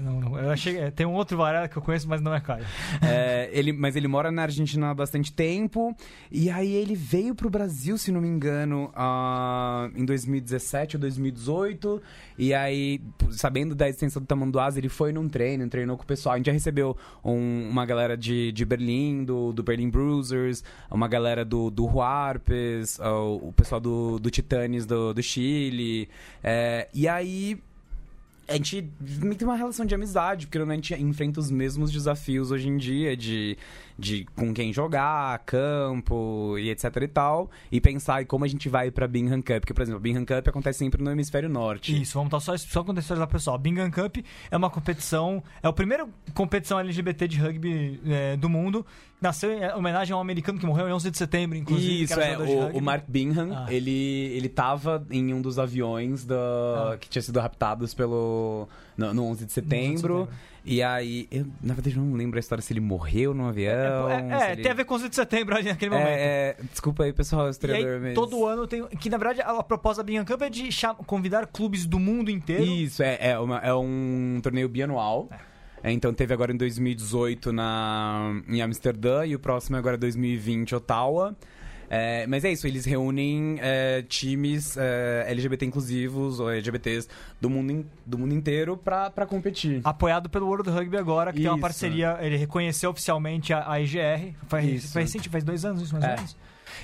não, não, eu achei. é, Tem um outro Varela que eu conheço, mas não é Caio. É, ele, mas ele mora na Argentina há bastante tempo. E aí ele veio pro Brasil, se não me engano, ah, em 2017 ou 2018. E aí, sabendo da existência do Tamanduás, ele foi num treino, treinou com o pessoal. A gente já recebeu um- uma galera de, de Berlim, do, do Berlin Bruisers, uma galera do, do Huarpes, o o pessoal do, do Titanes do, do Chile. É, e aí a gente tem uma relação de amizade, porque a gente enfrenta os mesmos desafios hoje em dia de, de com quem jogar, campo e etc e tal, e pensar em como a gente vai pra Bingham Cup, porque, por exemplo, a Bingham Cup acontece sempre no hemisfério norte. Isso, vamos estar só, só contextualizar pro pessoal. Bingham Cup é uma competição, é a primeira competição LGBT de rugby é, do mundo. Nasceu em homenagem a um americano que morreu em 11 de setembro, inclusive. Isso, é. O, o Mark Bingham, Ah. ele, ele tava em um dos aviões da, Ah. que tinha sido raptados pelo, no, no, no 11 de setembro. E aí, eu na verdade não lembro a história se ele morreu no avião. É, se é, ele... tem a ver com o 11 de setembro ali naquele momento. É, é, desculpa aí, pessoal, E aí, historiador, mas... todo ano tem. Que na verdade a proposta da Bingham Cup é de cham- convidar clubes do mundo inteiro. Isso, é, é, uma- é um torneio bianual. É, então teve agora em 2018 na, em Amsterdã e o próximo é agora 2020 Ottawa. É, mas é isso, eles reúnem é, times é, LGBT inclusivos ou LGBTs do mundo, in- do mundo inteiro pra, pra competir. Apoiado pelo World Rugby agora, que tem uma Isso. parceria. Ele reconheceu oficialmente a, a IGR. Faz, Isso. faz recente, faz dois anos isso, mais ou É. menos.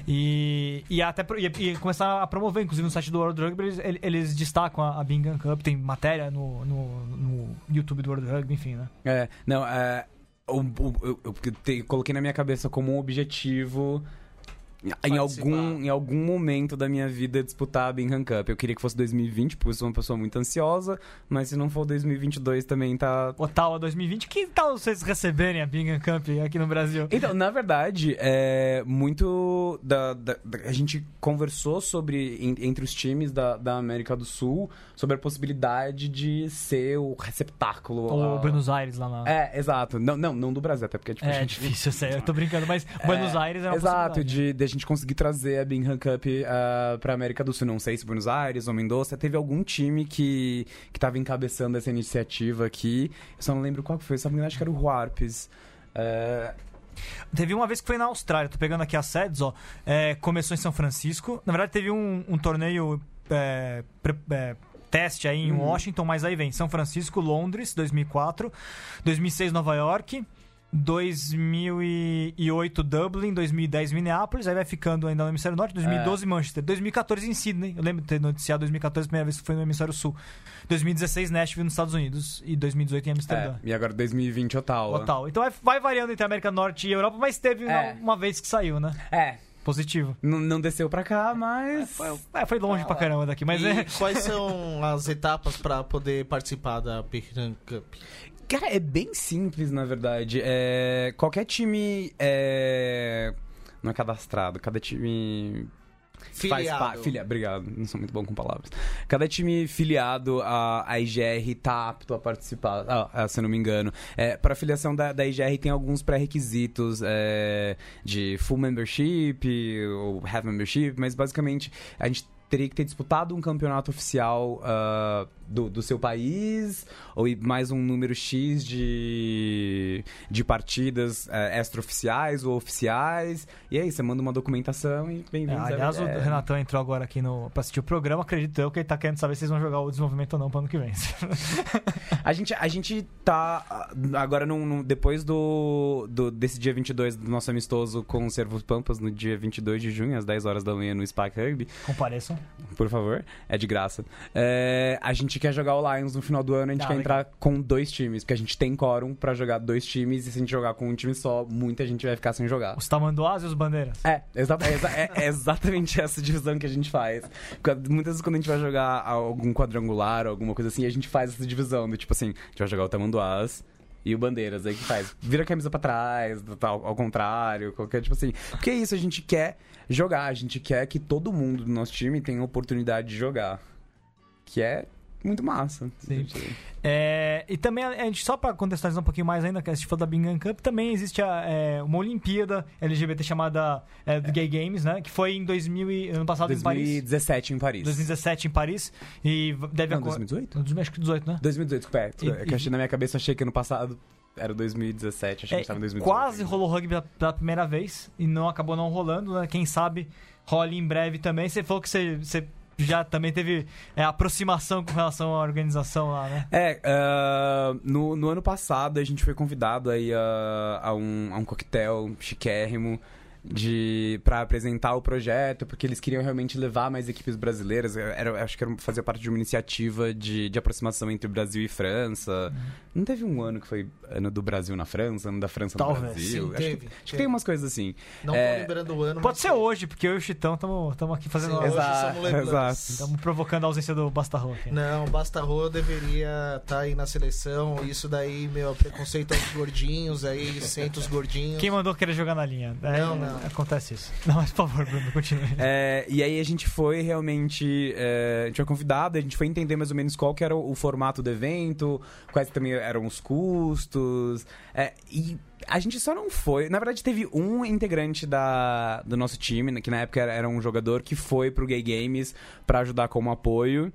E, e até e, e começar a promover, inclusive no site do World Rugby, eles, ele- eles destacam a, a Bingham Cup, tem matéria no, no, no YouTube do World Rugby, enfim, né? É, não, é. O- eu, eu te- coloquei na minha cabeça como um objetivo. Em algum, em algum momento da minha vida disputar a Bingham Cup. Eu queria que fosse 2020, porque eu sou uma pessoa muito ansiosa, mas se não for 2022 também tá. Ottawa 2020, que tal vocês receberem a Bingham Cup aqui no Brasil? Então, na verdade, é muito da, da- da- a gente conversou sobre en- entre os times da, da América do Sul sobre a possibilidade de ser o receptáculo. Ou a- Buenos Aires lá na. É, exato. Não, não, não do Brasil, até porque tipo, É, gente difícil, eu sei, eu tô brincando, mas (laughs) Buenos Aires é uma Exato, de, de gente conseguir trazer a Bingham Cup uh, pra América do Sul. Não sei se Buenos Aires ou Mendoza. Teve algum time que, que tava encabeçando essa iniciativa aqui. Eu só não lembro qual que foi. Só me acho que era o Huarpes. É, Teve uma vez que foi na Austrália, tô pegando aqui as sedes, ó. É, começou em São Francisco. Na verdade, teve um, um torneio é, pre- é, teste aí em Uhum. Washington, mas aí vem São Francisco, Londres, 2004, 2006 Nova York, 2008 Dublin, 2010 Minneapolis, aí vai ficando ainda no Hemisfério Norte, 2012 É. Manchester, 2014 em Sydney, eu lembro de ter noticiado 2014, primeira vez que foi no Hemisfério Sul, 2016 Nashville nos Estados Unidos e 2018 em Amsterdã. é, e agora 2020 Ottawa. Total. Então vai, vai variando entre América Norte e Europa, mas teve É. uma, uma vez que saiu, né? É, Positivo. não, não desceu pra cá, mas... Foi, é, foi longe pra caramba daqui, mas e é. quais são as etapas pra poder participar da Bingham Cup? Cara, é bem simples, na verdade. É, qualquer time é... Não é cadastrado, cada time Faz Filiado. pa- filia- Obrigado, não sou muito bom com palavras. Cada time filiado à, à IGR tá apto a participar, ah, ah, se eu não me engano. É, para filiação da, da IGR tem alguns pré-requisitos é, de full membership ou half membership, mas basicamente a gente teria que ter disputado um campeonato oficial ah, do, do seu país, ou mais um número X de, de partidas eh, extraoficiais ou oficiais. E aí, você manda uma documentação e É, bem-vindo. aliás, o É, Renatão entrou agora aqui no, pra assistir o programa. Acredito eu que ele tá querendo saber se vocês vão jogar o desenvolvimento ou não pro ano que vem. (laughs) A gente, a gente tá ah, agora num, num- depois do, do desse dia 22 do nosso amistoso com o Servos Pampas no dia 22 de junho às 10 horas da manhã no Spark Rugby, Compareçam. por favor, é de graça. É, a gente quer jogar o Lions no final do ano, a gente Ah, quer legal. entrar com dois times, porque a gente tem quórum pra jogar dois times e se a gente jogar com um time só, muita gente vai ficar sem jogar. Os tamanduás e os bandeiras. É, exa é, exa- é- é exatamente (laughs) essa divisão que a gente faz. Muitas vezes quando a gente vai jogar algum quadrangular ou alguma coisa assim, a gente faz essa divisão do tipo assim, a gente vai jogar o Tamanduás e o Bandeiras, aí que faz? Vira a camisa pra trás, tal, ao contrário, qualquer tipo assim. Porque é isso, a gente quer jogar, a gente quer que todo mundo do nosso time tenha a oportunidade de jogar. Que é muito massa. Sim. É, e também, a gente, só pra contextualizar um pouquinho mais ainda, que a gente falou da Bingham Cup, também existe a, é, uma Olimpíada LGBT chamada é, Gay Games, né? Que foi em 2000 e, ano passado em Paris. 2017 em Paris. 2017 em Paris. E deve Não, acor- 2018? 2018? Acho que 18, né? 2018, perto. E- é que eu achei na minha cabeça, achei que ano passado era 2017, achei que É, gente tava em 2018. quase rolou rugby pela, pela primeira vez e não acabou não rolando, né? Quem sabe role em breve também. Você falou que você, você já também teve é, aproximação com relação à organização lá, né? É, ah, no, no ano passado a gente foi convidado aí a, a, um, a um coquetel chiquérrimo de para apresentar o projeto, porque eles queriam realmente levar mais equipes brasileiras. Era, acho que era, fazia parte de uma iniciativa de, de aproximação entre Brasil e França. Não teve um ano que foi ano do Brasil na França, ano da França Talvez, no Brasil? sim, acho, teve, que, acho que tem umas coisas assim. Não É, tô lembrando o ano. Pode mas ser hoje, porque eu e o Chitão estamos aqui fazendo. Sim, hoje Exato. Estamos provocando a ausência do Bastarro aqui. Não, Basta Rô deveria estar aí na seleção. Isso daí, meu, preconceito aos gordinhos aí, senta os gordinhos. Quem mandou querer jogar na linha? É, Não, não. Acontece isso. (laughs) Não, mas por favor, Bruno, continue. É, e aí a gente foi realmente. É, a gente foi convidado, a gente foi entender mais ou menos qual que era o, o formato do evento, quais também eram os custos. é, e a gente só não foi. Na verdade, teve um integrante da, do nosso time, que na época era, era um jogador, que foi pro Gay Games pra ajudar como apoio.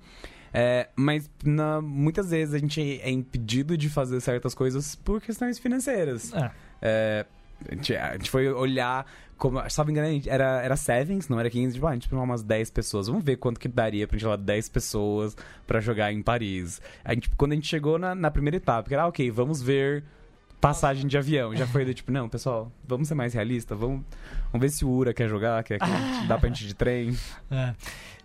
É, mas na- muitas vezes a gente é impedido de fazer certas coisas por questões financeiras. É. É, a, gente, a gente foi olhar como. Se não me engano, era, era Sevens, não era 15. Tipo, ah, a gente pegou umas 10 pessoas. Vamos ver quanto que daria pra gente levar 10 pessoas pra jogar em Paris. A gente, quando a gente chegou na, na primeira etapa, que era, ah, ok, vamos ver passagem de avião. Já foi do tipo, não, pessoal, vamos ser mais realistas. Vamos, vamos ver se o Ura quer jogar, quer, quer, (laughs) dá pra gente ir de trem. É.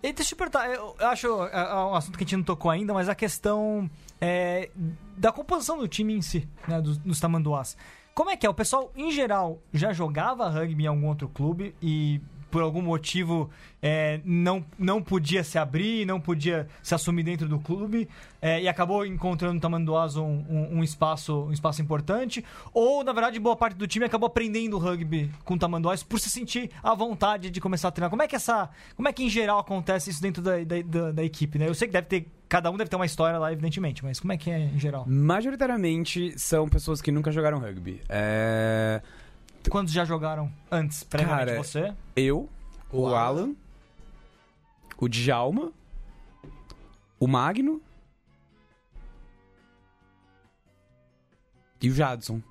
E deixa eu te perguntar, eu eu acho é, é um assunto que a gente não tocou ainda, mas a questão é, da composição do time em si, né, dos, dos tamanduás. Como é que é? O pessoal, em geral, já jogava rugby em algum outro clube e por algum motivo é, não, não podia se abrir, não podia se assumir dentro do clube é, e acabou encontrando no Tamanduás um, um, um espaço, um espaço importante? Ou, na verdade, boa parte do time acabou aprendendo rugby com o Tamanduás por se sentir à vontade de começar a treinar? Como é que essa. Como é que em geral acontece isso dentro da, da, da, da equipe, né? Eu sei que deve ter. Cada um deve ter uma história lá, evidentemente, mas como é que é em geral? Majoritariamente são pessoas que nunca jogaram rugby. É. Quantos já jogaram antes, previamente Cara, você? Eu, o, O Alan, o Djalma, o Magno e o Jadson.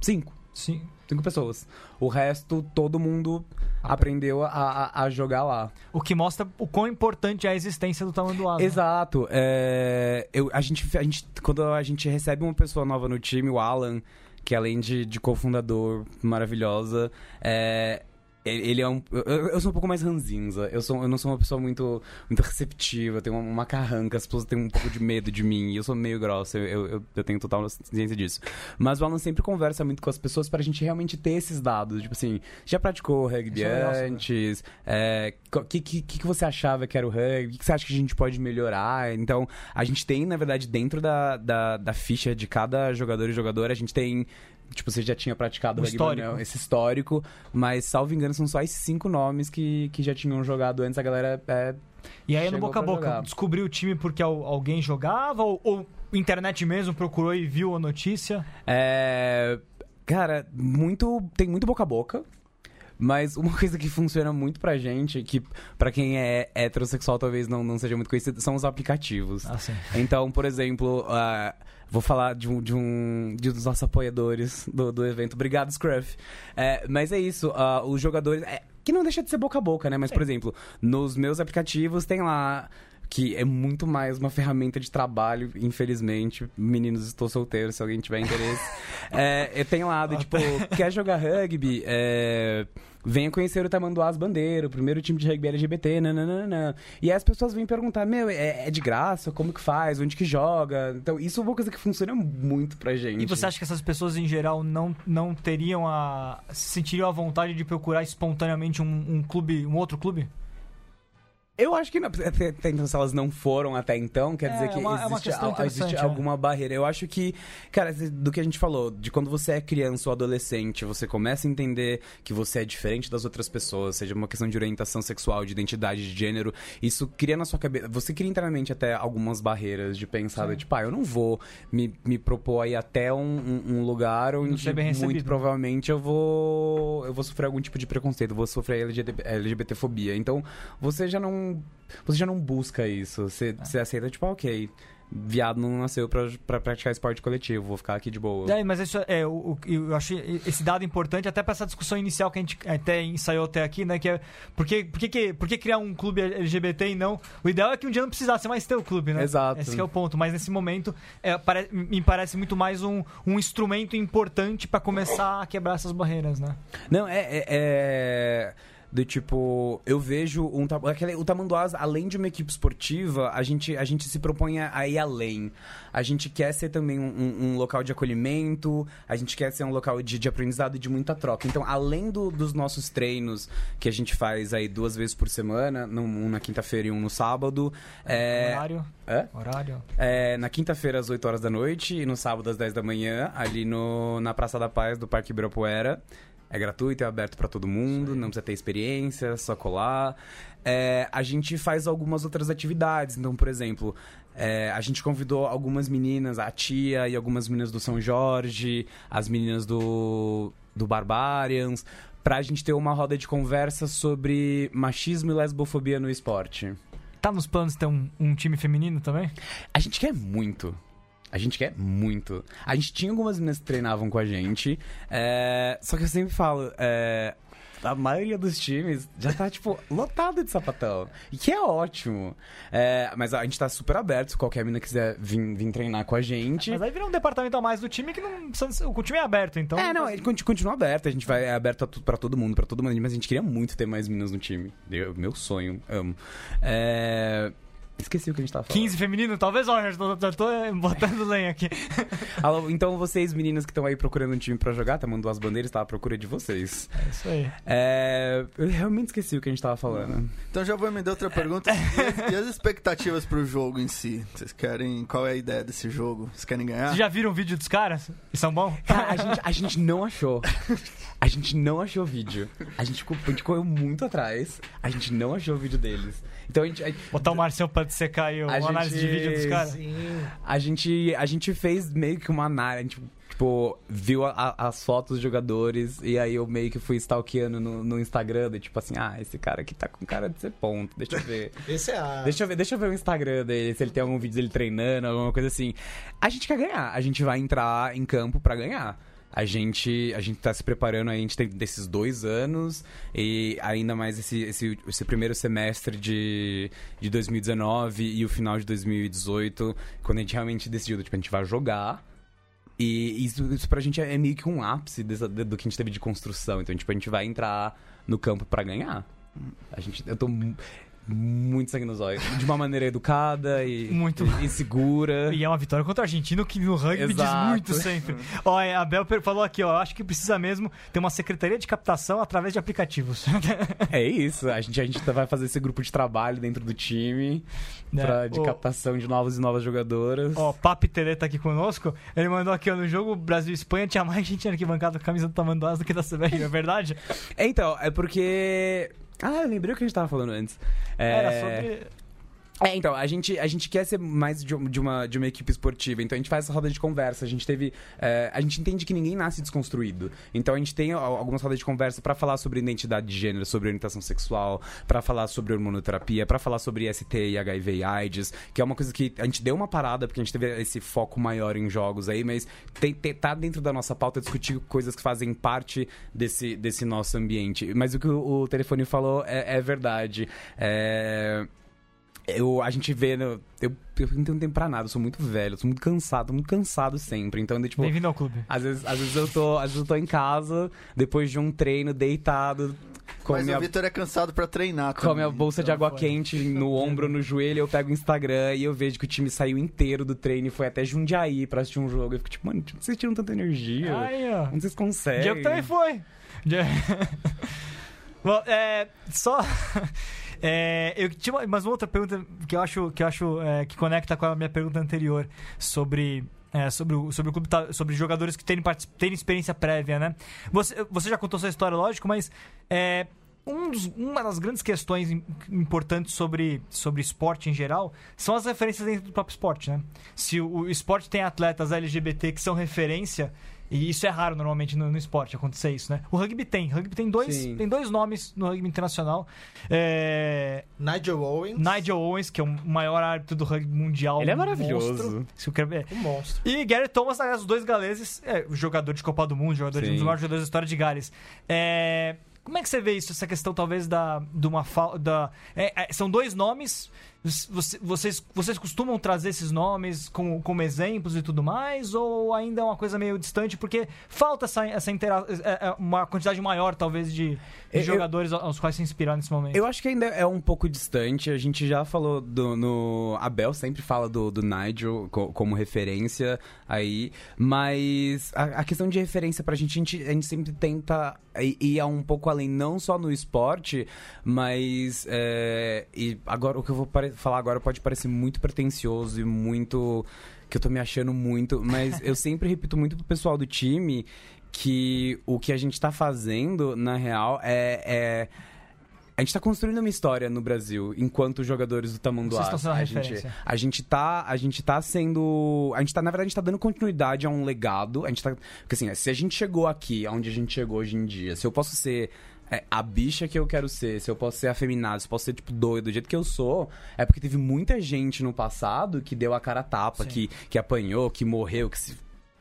Cinco. Sim. Cinco pessoas. O resto, todo mundo aprendeu a, a, a jogar lá. O que mostra o quão importante é a existência do Tamanduás. né? Exato. É, eu, a, gente, a gente, quando a gente recebe uma pessoa nova no time, o Alan, que além de, de cofundador maravilhosa, é, ele é um. Eu, eu sou um pouco mais ranzinza. Eu, sou, eu não sou uma pessoa muito, muito receptiva. Eu tenho uma, uma carranca. As pessoas têm um pouco de medo de mim. E eu sou meio grossa. Eu, eu, eu- tenho total ciência disso. Mas o Alan sempre conversa muito com as pessoas pra gente realmente ter esses dados. Tipo assim, já praticou rugby é antes? O que, que, que você achava que era o rugby? O que, que você acha que a gente pode melhorar? Então, a gente tem, na verdade, dentro da, da, da ficha de cada jogador e jogadora, a gente tem. Tipo, você já tinha praticado Um rugby, histórico. né? esse histórico, mas, salvo engano, são só esses cinco nomes que, que já tinham jogado antes. A galera é, E aí, no boca a boca, jogar. descobriu o time porque al- alguém jogava? Ou, ou internet mesmo procurou e viu a notícia? É, Cara, muito. Tem muito boca a boca. Mas uma (laughs) coisa que funciona muito pra gente, que pra quem é heterossexual talvez não, não seja muito conhecido, são os aplicativos. Assim. Então, por exemplo, ah, vou falar de um, de um de um dos nossos apoiadores do, do evento. Obrigado, Scruff. É, mas é isso, ah, os jogadores. é, que não deixa de ser boca a boca, né? Mas, por exemplo, nos meus aplicativos tem lá. Que é muito mais uma ferramenta de trabalho, infelizmente. Meninos, estou solteiro, se alguém tiver interesse. (laughs) é, eu tenho lá, do, tipo, quer jogar rugby? É, venha conhecer o Tamanduás Bandeira, o primeiro time de rugby LGBT, nananana. E aí as pessoas vêm perguntar, meu, é, é de graça? Como que faz? Onde que joga? Então, isso é uma coisa que funciona muito pra gente. E você acha que essas pessoas, em geral, não, não teriam a. se sentiriam a vontade de procurar espontaneamente um, um clube, um outro clube? Eu acho que não. até- Então, se elas não foram até então, quer É, dizer que é uma- é uma existe, al- existe é. alguma barreira. Eu acho que, cara, do que a gente falou, de quando você é criança ou adolescente, você começa a entender que você é diferente das outras pessoas, seja uma questão de orientação sexual, de identidade de gênero, isso cria na sua cabeça. Você cria internamente até algumas barreiras de pensar, Sim. tipo, ah, eu não vou me, me propor aí até um, um- lugar onde muito provavelmente eu vou eu vou sofrer algum tipo de preconceito, vou sofrer LGBT, LGBTfobia. Então, você já não você já não busca isso. Você, É. você aceita, tipo, ah, ok, viado não nasceu pra, pra praticar esporte coletivo, vou ficar aqui de boa. É, mas isso é, o, o- eu achei esse dado importante até para essa discussão inicial que a gente até ensaiou até aqui, né? Que é por que, por que, por que criar um clube LGBT e não. O ideal é que um dia não precisasse mais ter o clube, né? Exato. Esse que é o ponto. Mas nesse momento é, pare- me parece muito mais um, um instrumento importante para começar a quebrar essas barreiras, né? Não, é. é, é do tipo, eu vejo um aquele, o Tamanduás, além de uma equipe esportiva, a gente, a gente se propõe a ir além. A gente quer ser também um, um- um local de acolhimento, a gente quer ser um local de, de aprendizado e de muita troca. Então, além do- dos nossos treinos que a gente faz aí duas vezes por semana, num- um na quinta-feira e um no sábado, é, Horário. Hã? Horário. é, na quinta-feira às 8 horas da noite e no sábado às 10 da manhã, ali no, na Praça da Paz do Parque Ibirapuera. É gratuito, é aberto pra todo mundo, não precisa ter experiência, só colar. É, a gente faz algumas outras atividades. Então, por exemplo, é, a gente convidou algumas meninas, a tia e algumas meninas do São Jorge, as meninas do, do Barbarians, pra gente ter uma roda de conversa sobre machismo e lesbofobia no esporte. Tá nos planos ter um, um time feminino também? A gente quer muito. A gente quer muito. A gente tinha algumas meninas que treinavam com a gente. é, Só que eu sempre falo. é, A maioria dos times já tá, tipo, (laughs) lotado de sapatão. E que é ótimo. É, Mas a gente tá super aberto. Se qualquer menina quiser vir, vir treinar com a gente. Mas aí vira um departamento a mais do time que não. O time é aberto, então. É, não, ele conti- continua aberto, a gente vai é aberto a tu- pra todo mundo, pra todo mundo, mas a gente queria muito ter mais meninas no time. Eu- meu sonho, amo. É... Esqueci o que a gente tava falando. 15 feminino, talvez, ó, já tô, já tô botando lenha aqui. (laughs) Alô, então vocês, meninas que estão aí procurando um time pra jogar, tá mandando as bandeiras, tá à procura de vocês. É isso aí. É... Eu realmente esqueci o que a gente tava falando. Então já vou emendar outra pergunta. E as, e as expectativas pro jogo em si? Vocês querem. Qual é a ideia desse jogo? Vocês querem ganhar? Vocês já viram o vídeo dos caras? E são bons? Cara, a gente, a gente não achou. A gente não achou vídeo. A gente, ficou- a gente correu muito atrás. A gente não achou o vídeo deles. Então a gente. A, Botar o Marcião pra dissecar aí uma gente- análise de vídeo dos caras? A gente, a gente fez meio que uma análise. A gente, tipo, viu a- a- as fotos dos jogadores. E aí eu meio que fui stalkeando no, no Instagram. De, tipo assim, ah, esse cara aqui tá com cara de ser ponto. Deixa eu ver. (laughs) Esse é a. Deixa eu ver, deixa eu ver o Instagram dele, se ele tem algum vídeo dele treinando, alguma coisa assim. A gente quer ganhar, a gente vai entrar em campo pra ganhar. A gente, a gente tá se preparando, aí, a gente tem desses dois anos e ainda mais esse, esse, esse primeiro semestre de, de 2019 e o final de 2018, quando a gente realmente decidiu, tipo, a gente vai jogar. E isso, isso pra gente é meio que um ápice dessa- do que a gente teve de construção. Então, tipo, a gente vai entrar no campo pra ganhar. A gente, eu tô muito sangue nos olhos. De uma maneira educada e, Muito. e, segura. E é uma vitória contra o argentino que no rugby diz Exato. muito sempre. Ó, a Abel per- falou aqui, ó, acho que precisa mesmo ter uma secretaria de captação através de aplicativos. (laughs) É isso. A gente, a gente vai fazer esse grupo de trabalho dentro do time Né? pra, de captação de novas e novas jogadoras. Ó, Papi Tele tá aqui conosco. Ele mandou aqui, ó, no jogo Brasil e Espanha tinha mais gente arquibancada com a camisa do Tamanduás do que da CBR, é verdade? (laughs) É, então, é porque. Ah, eu lembrei o que a gente tava falando antes. É... Era sobre... É, então, a gente, a gente quer ser mais de, de uma, de uma equipe esportiva, então a gente faz essa roda de conversa. A gente teve. é, a gente entende que ninguém nasce desconstruído. Então a gente tem al- algumas rodas de conversa pra falar sobre identidade de gênero, sobre orientação sexual, pra falar sobre hormonoterapia, pra falar sobre ST e HIV e AIDS, que é uma coisa que a gente deu uma parada, porque a gente teve esse foco maior em jogos aí, mas tem, tem- tá dentro da nossa pauta discutir coisas que fazem parte desse, desse nosso ambiente. Mas o que o, o telefone falou é, é verdade. É. Eu, a gente vê. No, eu, eu não tenho tempo pra nada, eu sou muito velho, eu sou muito cansado, tô muito cansado sempre. Então, eu, tipo, Bem-vindo ao clube. às vezes, às, vezes eu tô, às vezes eu tô em casa, depois de um treino, deitado, com a Mas minha, o Vitor é cansado pra treinar. com a minha bolsa de então água foi. quente no ombro, no joelho, eu pego o Instagram e eu vejo que o time saiu inteiro do treino e foi até Jundiaí pra assistir um jogo. Eu fico tipo, mano, vocês tiram tanta energia? Aí, ó. Onde vocês conseguem? Diego também foi. (laughs) Bom, é, só. É, eu tinha uma, mas uma outra pergunta que eu acho que, eu acho, é, que conecta com a minha pergunta anterior sobre. é, sobre, o, sobre o clube, sobre jogadores que terem, terem experiência prévia, né? Você, você já contou sua história, lógico, mas é, um dos- uma das grandes questões im- importantes sobre, sobre esporte em geral são as referências dentro do próprio esporte, né? Se o, o esporte tem atletas LGBT que são referência, e isso é raro normalmente no, no esporte acontecer isso, né? O rugby tem. O rugby tem dois, Sim. tem dois nomes no rugby internacional. É, Nigel Owens. Nigel Owens, que é o maior árbitro do rugby mundial. Ele é maravilhoso. monstro. Se eu quero- é, Um monstro. e Gary Thomas, aliás, os dois galeses, é, jogador de Copa do Mundo, jogador de um dos Sim. maiores jogadores da história de Gales. É, como é que você vê isso, essa questão talvez da, de uma falta. é, é, são dois nomes. Você- Vocês, vocês costumam trazer esses nomes como, como exemplos e tudo mais? Ou ainda é uma coisa meio distante? Porque falta essa, essa intera é, é, uma quantidade maior, talvez, de, de Eu- jogadores aos quais se inspirar nesse momento. Eu acho que ainda é um pouco distante. A gente já falou do, no. Abel sempre fala do, do Nigel co- como referência aí. Mas a, a questão de referência pra gente, a gente, a gente sempre tenta ir, ir um pouco além, não só no esporte, mas. é, e agora o que eu vou pare- falar agora pode parecer muito pretencioso e muito. que eu tô me achando muito, mas eu (laughs) sempre repito muito pro pessoal do time que o que a gente tá fazendo, na real, é. é... A gente tá construindo uma história no Brasil enquanto jogadores do Tamanduá. Vocês estão sendo a gente, a gente tá, a gente tá sendo, a gente tá, na verdade, a gente tá dando continuidade a um legado. A gente tá, porque assim, se a gente chegou aqui, onde a gente chegou hoje em dia, se eu posso ser é, a bicha que eu quero ser, se eu posso ser afeminado, se eu posso ser, tipo, doido, do jeito que eu sou, é porque teve muita gente no passado que deu a cara a tapa, Sim. que, que apanhou, que morreu, que se,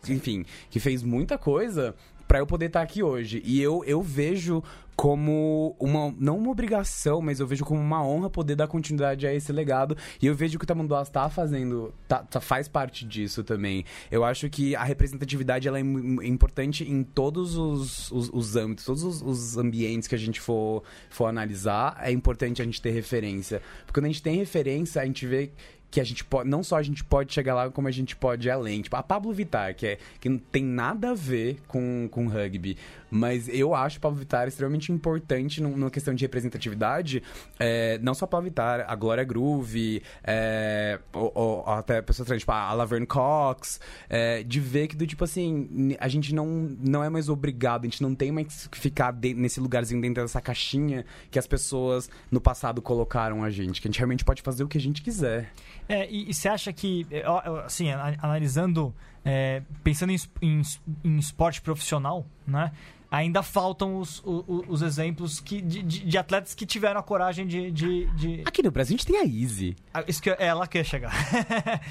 enfim, que fez muita coisa pra eu poder estar aqui hoje. E eu, eu vejo como uma, não uma obrigação, mas eu vejo como uma honra poder dar continuidade a esse legado. E eu vejo que o Tamanduás tá fazendo, tá, tá- faz parte disso também. Eu acho que a representatividade ela é im- importante em todos os, os, os âmbitos, todos os, os ambientes que a gente for, for analisar, é importante a gente ter referência. Porque quando a gente tem referência, a gente vê que a gente pode, não só a gente pode chegar lá, como a gente pode ir além. Tipo, a Pablo Vittar, que, é, que não tem nada a ver com, com rugby, mas eu acho a Pablo Vittar extremamente importante num- numa questão de representatividade. É, não só a Pablo Vittar, a Glória Groove, é, ou, ou até pessoas trans, tipo a Laverne Cox, é, de ver que do tipo assim, a gente não, não é mais obrigado, a gente não tem mais que ficar de- nesse lugarzinho dentro dessa caixinha que as pessoas no passado colocaram a gente, que a gente realmente pode fazer o que a gente quiser. É, e, e você acha que, é, assim, analisando, é, pensando em, em em esporte profissional, né? Ainda faltam os, o- o- os exemplos que, de, de- de atletas que tiveram a coragem de. de, Aqui no Brasil a gente tem a Easy. Ah, Isso que é ela quer chegar. (laughs)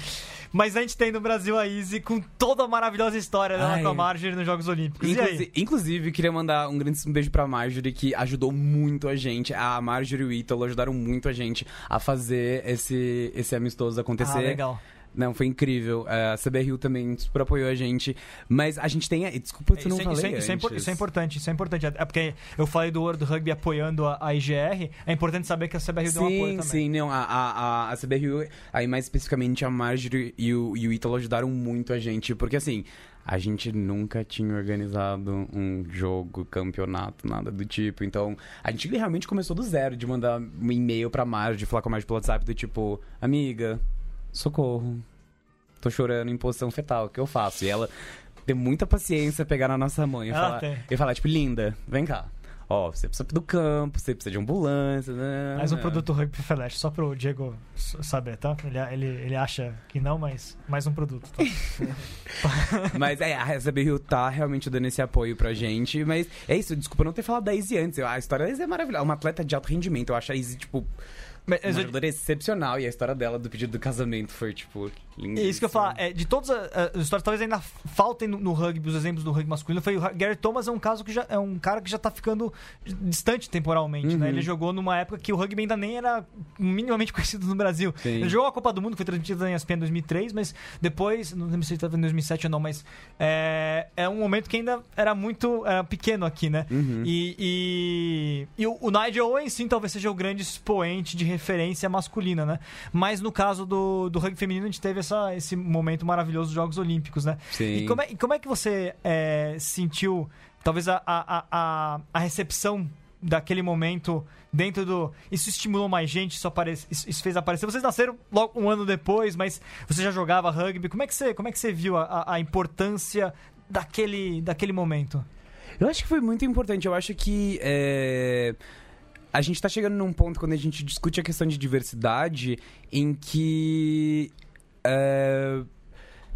Mas a gente tem no Brasil a Izzy com toda a maravilhosa história dela Ai. com a Marjorie nos Jogos Olímpicos. Inclusi- inclusive, queria mandar um grande beijo pra Marjorie, que ajudou muito a gente. A Marjorie e o Ítalo ajudaram muito a gente a fazer esse, esse amistoso acontecer. Ah, legal. Não, foi incrível. É, A CBRU também super apoiou a gente. Mas a gente tem. Desculpa eu não Isso, é- falei. isso é- isso é isso é importante, isso é importante. É porque eu falei do World Rugby apoiando a, a IGR, é importante saber que a CBRU deu um apoio Sim, também. sim, não, a, a, a, CBRU, aí mais especificamente a Marjorie e o, e o Ítalo ajudaram muito a gente, porque assim, a gente nunca tinha organizado um jogo, campeonato, nada do tipo, então a gente realmente começou do zero, de mandar um e-mail pra Marjorie, falar com a Marjorie pelo WhatsApp, do tipo, amiga, socorro, tô chorando em posição fetal, o que eu faço? E ela ter muita paciência, pegar na nossa mãe e Ela falar, tem. e falar, tipo, linda, vem cá. Ó, você precisa do campo, você precisa de ambulância, né? Mais um produto Rugby Flash, só pro Diego saber, tá? Ele, ele, ele acha que não, mas mais um produto. Tá? (laughs) Mas é, a CBRU tá realmente dando esse apoio pra gente. Mas é isso, desculpa não ter falado da Izzy antes. A história da Izzy é maravilhosa. Uma atleta de alto rendimento. Eu acho a Izzy, tipo, Mas, uma jogadora excepcional. E a história dela do pedido do casamento foi, tipo, linda. É isso que eu falar, é, de todas a- a- as histórias, talvez ainda faltem no, no rugby, os exemplos do rugby masculino, foi o Gary Thomas é um caso que já é um cara que já tá ficando distante temporalmente, né? Uhum. Ele jogou numa época que o rugby ainda nem era minimamente (laughs) conhecido no Brasil. Sim. Ele jogou a Copa do Mundo, foi transmitida em ESPN em 2003, mas depois, não lembro se estava em 2007 ou não, mas é, é um momento que ainda era muito era pequeno aqui, né? Uhum. E, e, e o, o Nigel Owen, sim, talvez seja o grande expoente de referência masculina, né? Mas no caso do, do rugby feminino, a gente teve essa, esse momento maravilhoso dos Jogos Olímpicos, né? Sim. E como é, e como é que você é, sentiu, talvez, a, a, a, a recepção daquele momento dentro do. Isso estimulou mais gente, isso, aparece, isso, fez aparecer. Vocês nasceram logo um ano depois, mas você já jogava rugby. Como é que você, como é que você viu a, a- a importância daquele, daquele momento? Eu acho que foi muito importante. Eu acho que é, a gente tá chegando num ponto quando a gente discute a questão de diversidade em que. É,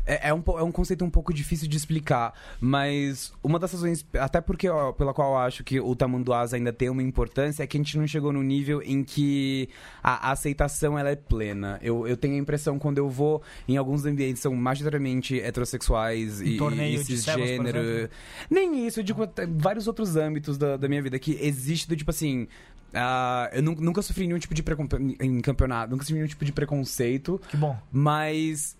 é, é um, é um conceito um pouco difícil de explicar, mas uma das razões, até porque ó, pela qual eu acho que o Tamanduás ainda tem uma importância, é que a gente não chegou no nível em que a, a aceitação ela é plena. Eu, eu tenho a impressão quando eu vou em alguns ambientes que são majoritariamente heterossexuais e, e cisgênero, exemplo. nem isso, eu digo vários outros âmbitos da, da minha vida que existe do tipo assim. ah, eu nu- nunca sofri nenhum tipo de preconceito em campeonato, nunca sofri nenhum tipo de preconceito, Que bom. mas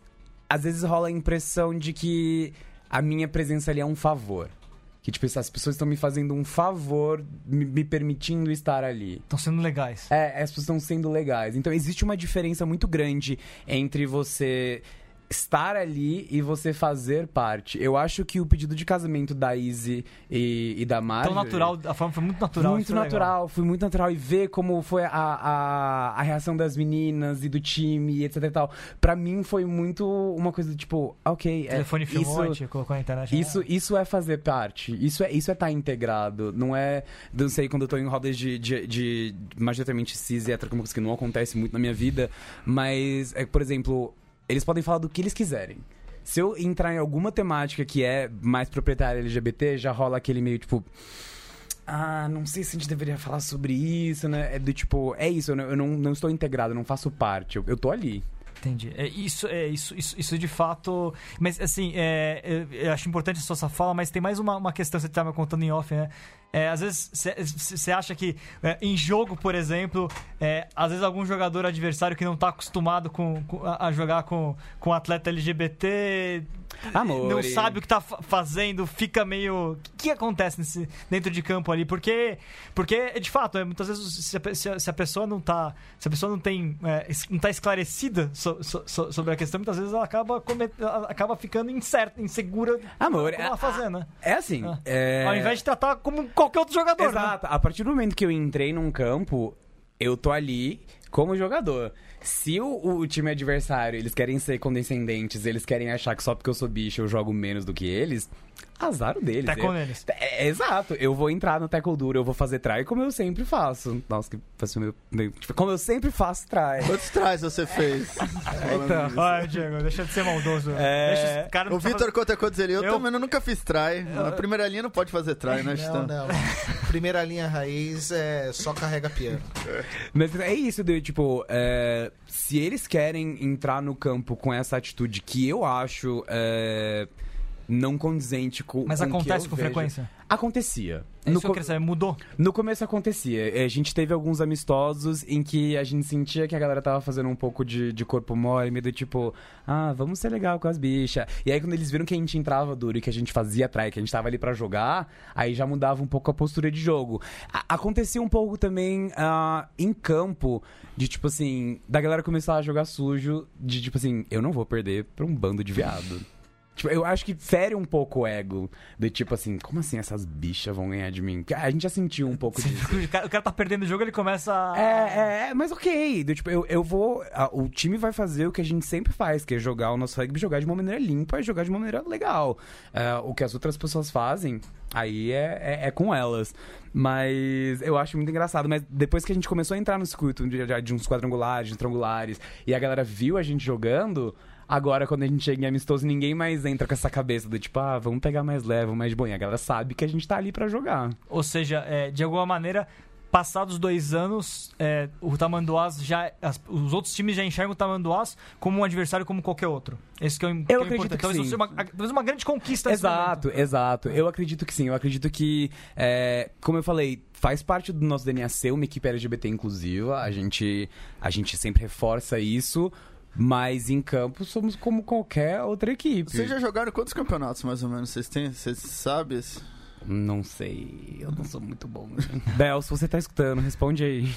às vezes rola a impressão de que a minha presença ali é um favor. Que, tipo, as pessoas estão me fazendo um favor, me, me permitindo estar ali. Estão sendo legais. É, as pessoas estão sendo legais. Então existe uma diferença muito grande entre você estar ali e você fazer parte. Eu acho que o pedido de casamento da Izzy e, e da Marjorie... Tão natural, a forma foi muito natural. Muito foi legal. natural, foi muito natural. E ver como foi a, a, a reação das meninas e do time, etc e tal. Pra mim foi muito uma coisa do tipo, ok, O é, telefone filmou, isso, colocou na internet. isso, isso é fazer parte. Isso é isso é estar integrado. Não é. Não sei, quando eu tô em rodas de, de, de majoritariamente cis e hétero, como que não acontece muito na minha vida. Mas, é, por exemplo, eles podem falar do que eles quiserem. Se eu entrar em alguma temática que é mais proprietária LGBT, já rola aquele meio tipo. Ah, não sei se a gente deveria falar sobre isso, né? É do tipo, é isso, eu não, não estou integrado, eu não faço parte, eu, eu tô ali. Entendi. É, isso, é, isso, isso, isso de fato. Mas assim, é, eu, eu acho importante a sua fala, mas tem mais uma, uma questão que você estava contando em off, né? É, às vezes você acha que é, em jogo, por exemplo, é, às vezes algum jogador adversário que não está acostumado com, com- a jogar com, com atleta LGBT Amor. não sabe o que tá fa- fazendo, fica meio. O que, acontece nesse, dentro de campo ali? Porque, porque de fato, é, muitas vezes, se a, se a- se a pessoa não tá. Se a pessoa não tem. é, não tá esclarecida so- so- so- sobre a questão, muitas vezes ela acaba, comet- ela acaba ficando incerta, insegura Amor, como ela a- fazer, né? É assim. Ah. é- Ao invés de tratar como qualquer outro jogador. né? Exato. A partir do momento que eu entrei num campo, eu tô ali como jogador. Se o, o time adversário, eles querem ser condescendentes, eles querem achar que só porque eu sou bicho eu jogo menos do que eles, azar deles. Tackle Eu- neles. É, é, exato. Eu vou entrar no tackle duro, eu vou fazer try como eu sempre faço. Nossa, que fosse meu, meu- tipo, Como eu sempre faço try. Quantos trás você fez? (laughs) Falando Então. Ai, Diego, deixa de ser maldoso. É. Deixa esse cara não O tá Vitor conta quantos ele. Eu, Eu- também nunca fiz try. Na primeira linha não pode fazer try, né, Não, não. Primeira linha raiz é só carrega piano. Mas é isso, de, tipo, é, se eles querem entrar no campo com essa atitude que eu acho é, não condizente com. Mas com acontece com vejo- frequência? Acontecia. É No isso que saber. Mudou? No começo acontecia. A gente teve alguns amistosos em que a gente sentia que a galera tava fazendo um pouco de, de corpo mole, meio do tipo, ah, vamos ser legal com as bichas. E aí quando eles viram que a gente entrava duro e que a gente fazia try, que a gente tava ali pra jogar, aí já mudava um pouco a postura de jogo. A- acontecia um pouco também ah, em campo, de tipo assim, da galera começar a jogar sujo, de tipo assim, eu não vou perder pra um bando de viado. Tipo, eu acho que fere um pouco o ego. Do tipo assim, como assim essas bichas vão ganhar de mim? Porque A gente já sentiu um pouco disso. O cara, tá perdendo o jogo, ele começa a... É, é, é, mas ok. Do, tipo, eu, eu vou. a- o time vai fazer o que a gente sempre faz, que é jogar o nosso rugby, jogar de uma maneira limpa e jogar de uma maneira legal. É, o que as outras pessoas fazem, aí é, é, é com elas. Mas eu acho muito engraçado. Mas depois que a gente começou a entrar no circuito de, de- de uns quadrangulares, de triangulares, e a galera viu a gente jogando. Agora, quando a gente chega em amistoso, ninguém mais entra com essa cabeça do tipo, ah, vamos pegar mais leve, mais de boinha. A galera sabe que a gente tá ali pra jogar. Ou seja, é, de alguma maneira, passados dois anos, é, o Tamanduás já. as- os outros times já enxergam o Tamanduás como um adversário como qualquer outro. Esse que é o, que é o acredito importante. que Talvez sim. uma, talvez uma grande conquista Exato, exato. Eu acredito que sim. Eu acredito que, é, como eu falei, faz parte do nosso DNA ser uma equipe LGBT inclusiva. A gente, a gente sempre reforça isso. Mas em campo somos como qualquer outra equipe. Vocês já jogaram quantos campeonatos, mais ou menos? Vocês têm? Vocês sabem? Não sei. Eu não sou muito bom. (laughs) Bel, se você tá escutando, responde aí.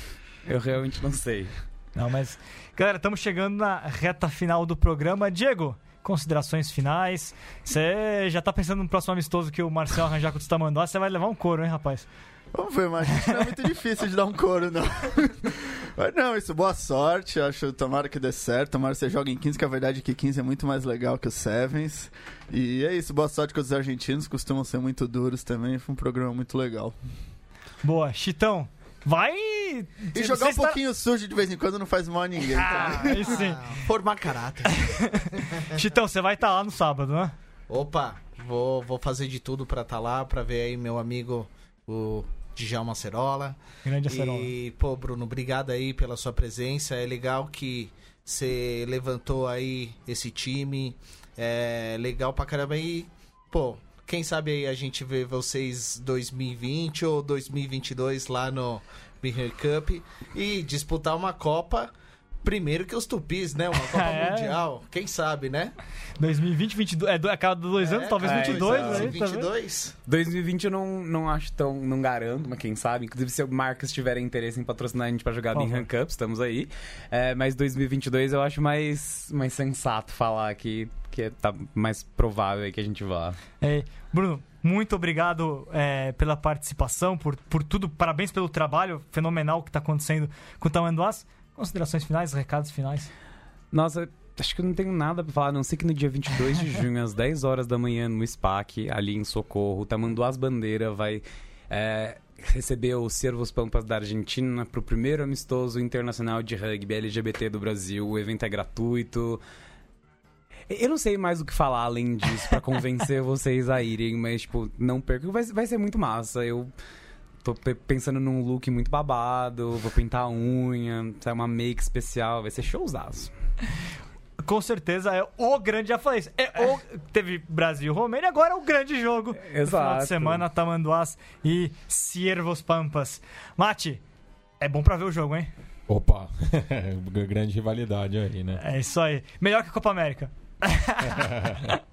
Eu realmente não sei. Não, mas. Galera, estamos chegando na reta final do programa. Diego, considerações finais. Você já tá pensando no próximo amistoso que o Marcel arranjar com o Tamanduás? Você vai levar um couro, hein, rapaz? Vamos ver, mas não é muito difícil de dar um couro, não. (laughs) Mas não, isso, boa sorte. Acho, tomara que dê certo. Tomara que você jogue em 15, que a verdade é que 15 é muito mais legal que os Sevens. E é isso, boa sorte com os argentinos, costumam ser muito duros também. Foi um programa muito legal. Boa. Chitão, vai. E jogar um está- pouquinho sujo de vez em quando não faz mal a ninguém. Ah, aí sim. (laughs) Formar caráter. (laughs) Chitão, você vai estar lá no sábado, né? Opa, vou, vou fazer de tudo pra estar lá, pra ver aí meu amigo, o Djalma Acerola. Grande acerola. E, pô, Bruno, obrigado aí pela sua presença. É legal que você levantou aí esse time. É legal pra caramba. E, pô, quem sabe aí a gente vê vocês 2020 ou 2022 lá no Beer Cup e disputar uma Copa Primeiro que os tupis, né? Uma (laughs) Copa É. Mundial. Quem sabe, né? 2020, 22. É, a cada dois anos, talvez é, 22, exato. aí, tá vendo? 22. 2020 eu não, não acho tão. Não garanto, mas quem sabe. Inclusive, se marcas tiverem interesse em patrocinar a gente pra jogar Por em favor. Rank Up, estamos aí. É, mas 2022 eu acho mais, mais sensato falar que, que tá mais provável aí que a gente vá. É, Bruno, muito obrigado é, pela participação, por, por tudo. Parabéns pelo trabalho fenomenal que está acontecendo com o Tamanduás. Considerações finais, recados finais. Nossa, acho que eu não tenho nada pra falar, a não sei que no dia 22 de junho, às 10 horas da manhã, no SPAC, ali em Socorro, o Tamanduás Bandeira vai é, receber os Servos Pampas da Argentina pro primeiro amistoso internacional de rugby LGBT do Brasil. O evento é gratuito. Eu não sei mais o que falar além disso pra convencer (laughs) vocês a irem, mas, tipo, não percam. Vai, vai ser muito massa. Eu tô pe- pensando num look muito babado, vou pintar a unha, sai uma make especial, vai ser showzaço. Com certeza é o grande, já falei isso. É o, teve Brasil e Romênia, agora é o grande jogo. No final de Exato. semana, Tamanduás e Ciervos Pampas. Mate, é bom pra ver o jogo, hein? Opa, (laughs) grande rivalidade aí, né? É isso aí. Melhor que a Copa América. (laughs)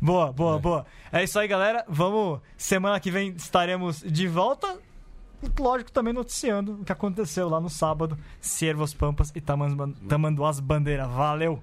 boa, boa, É. boa. É isso aí, galera. Vamos. Semana que vem estaremos de volta. Lógico, também noticiando o que aconteceu lá no sábado. Ciervos Pampas e Tamanduás Bandeira. Valeu!